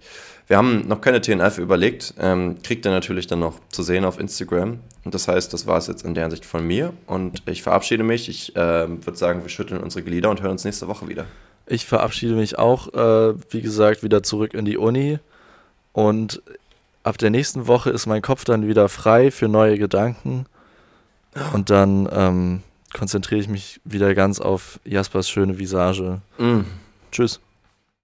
Wir haben noch keine TNF überlegt. Ähm, kriegt ihr natürlich dann noch zu sehen auf Instagram. Und das heißt, das war es jetzt in der Hinsicht von mir. Und ich verabschiede mich. Ich äh, würde sagen, wir schütteln unsere Glieder und hören uns nächste Woche wieder. Ich verabschiede mich auch, äh, wie gesagt, wieder zurück in die Uni. Und ab der nächsten Woche ist mein Kopf dann wieder frei für neue Gedanken. Und dann ähm, konzentriere ich mich wieder ganz auf Jaspers schöne Visage. Mm. Tschüss.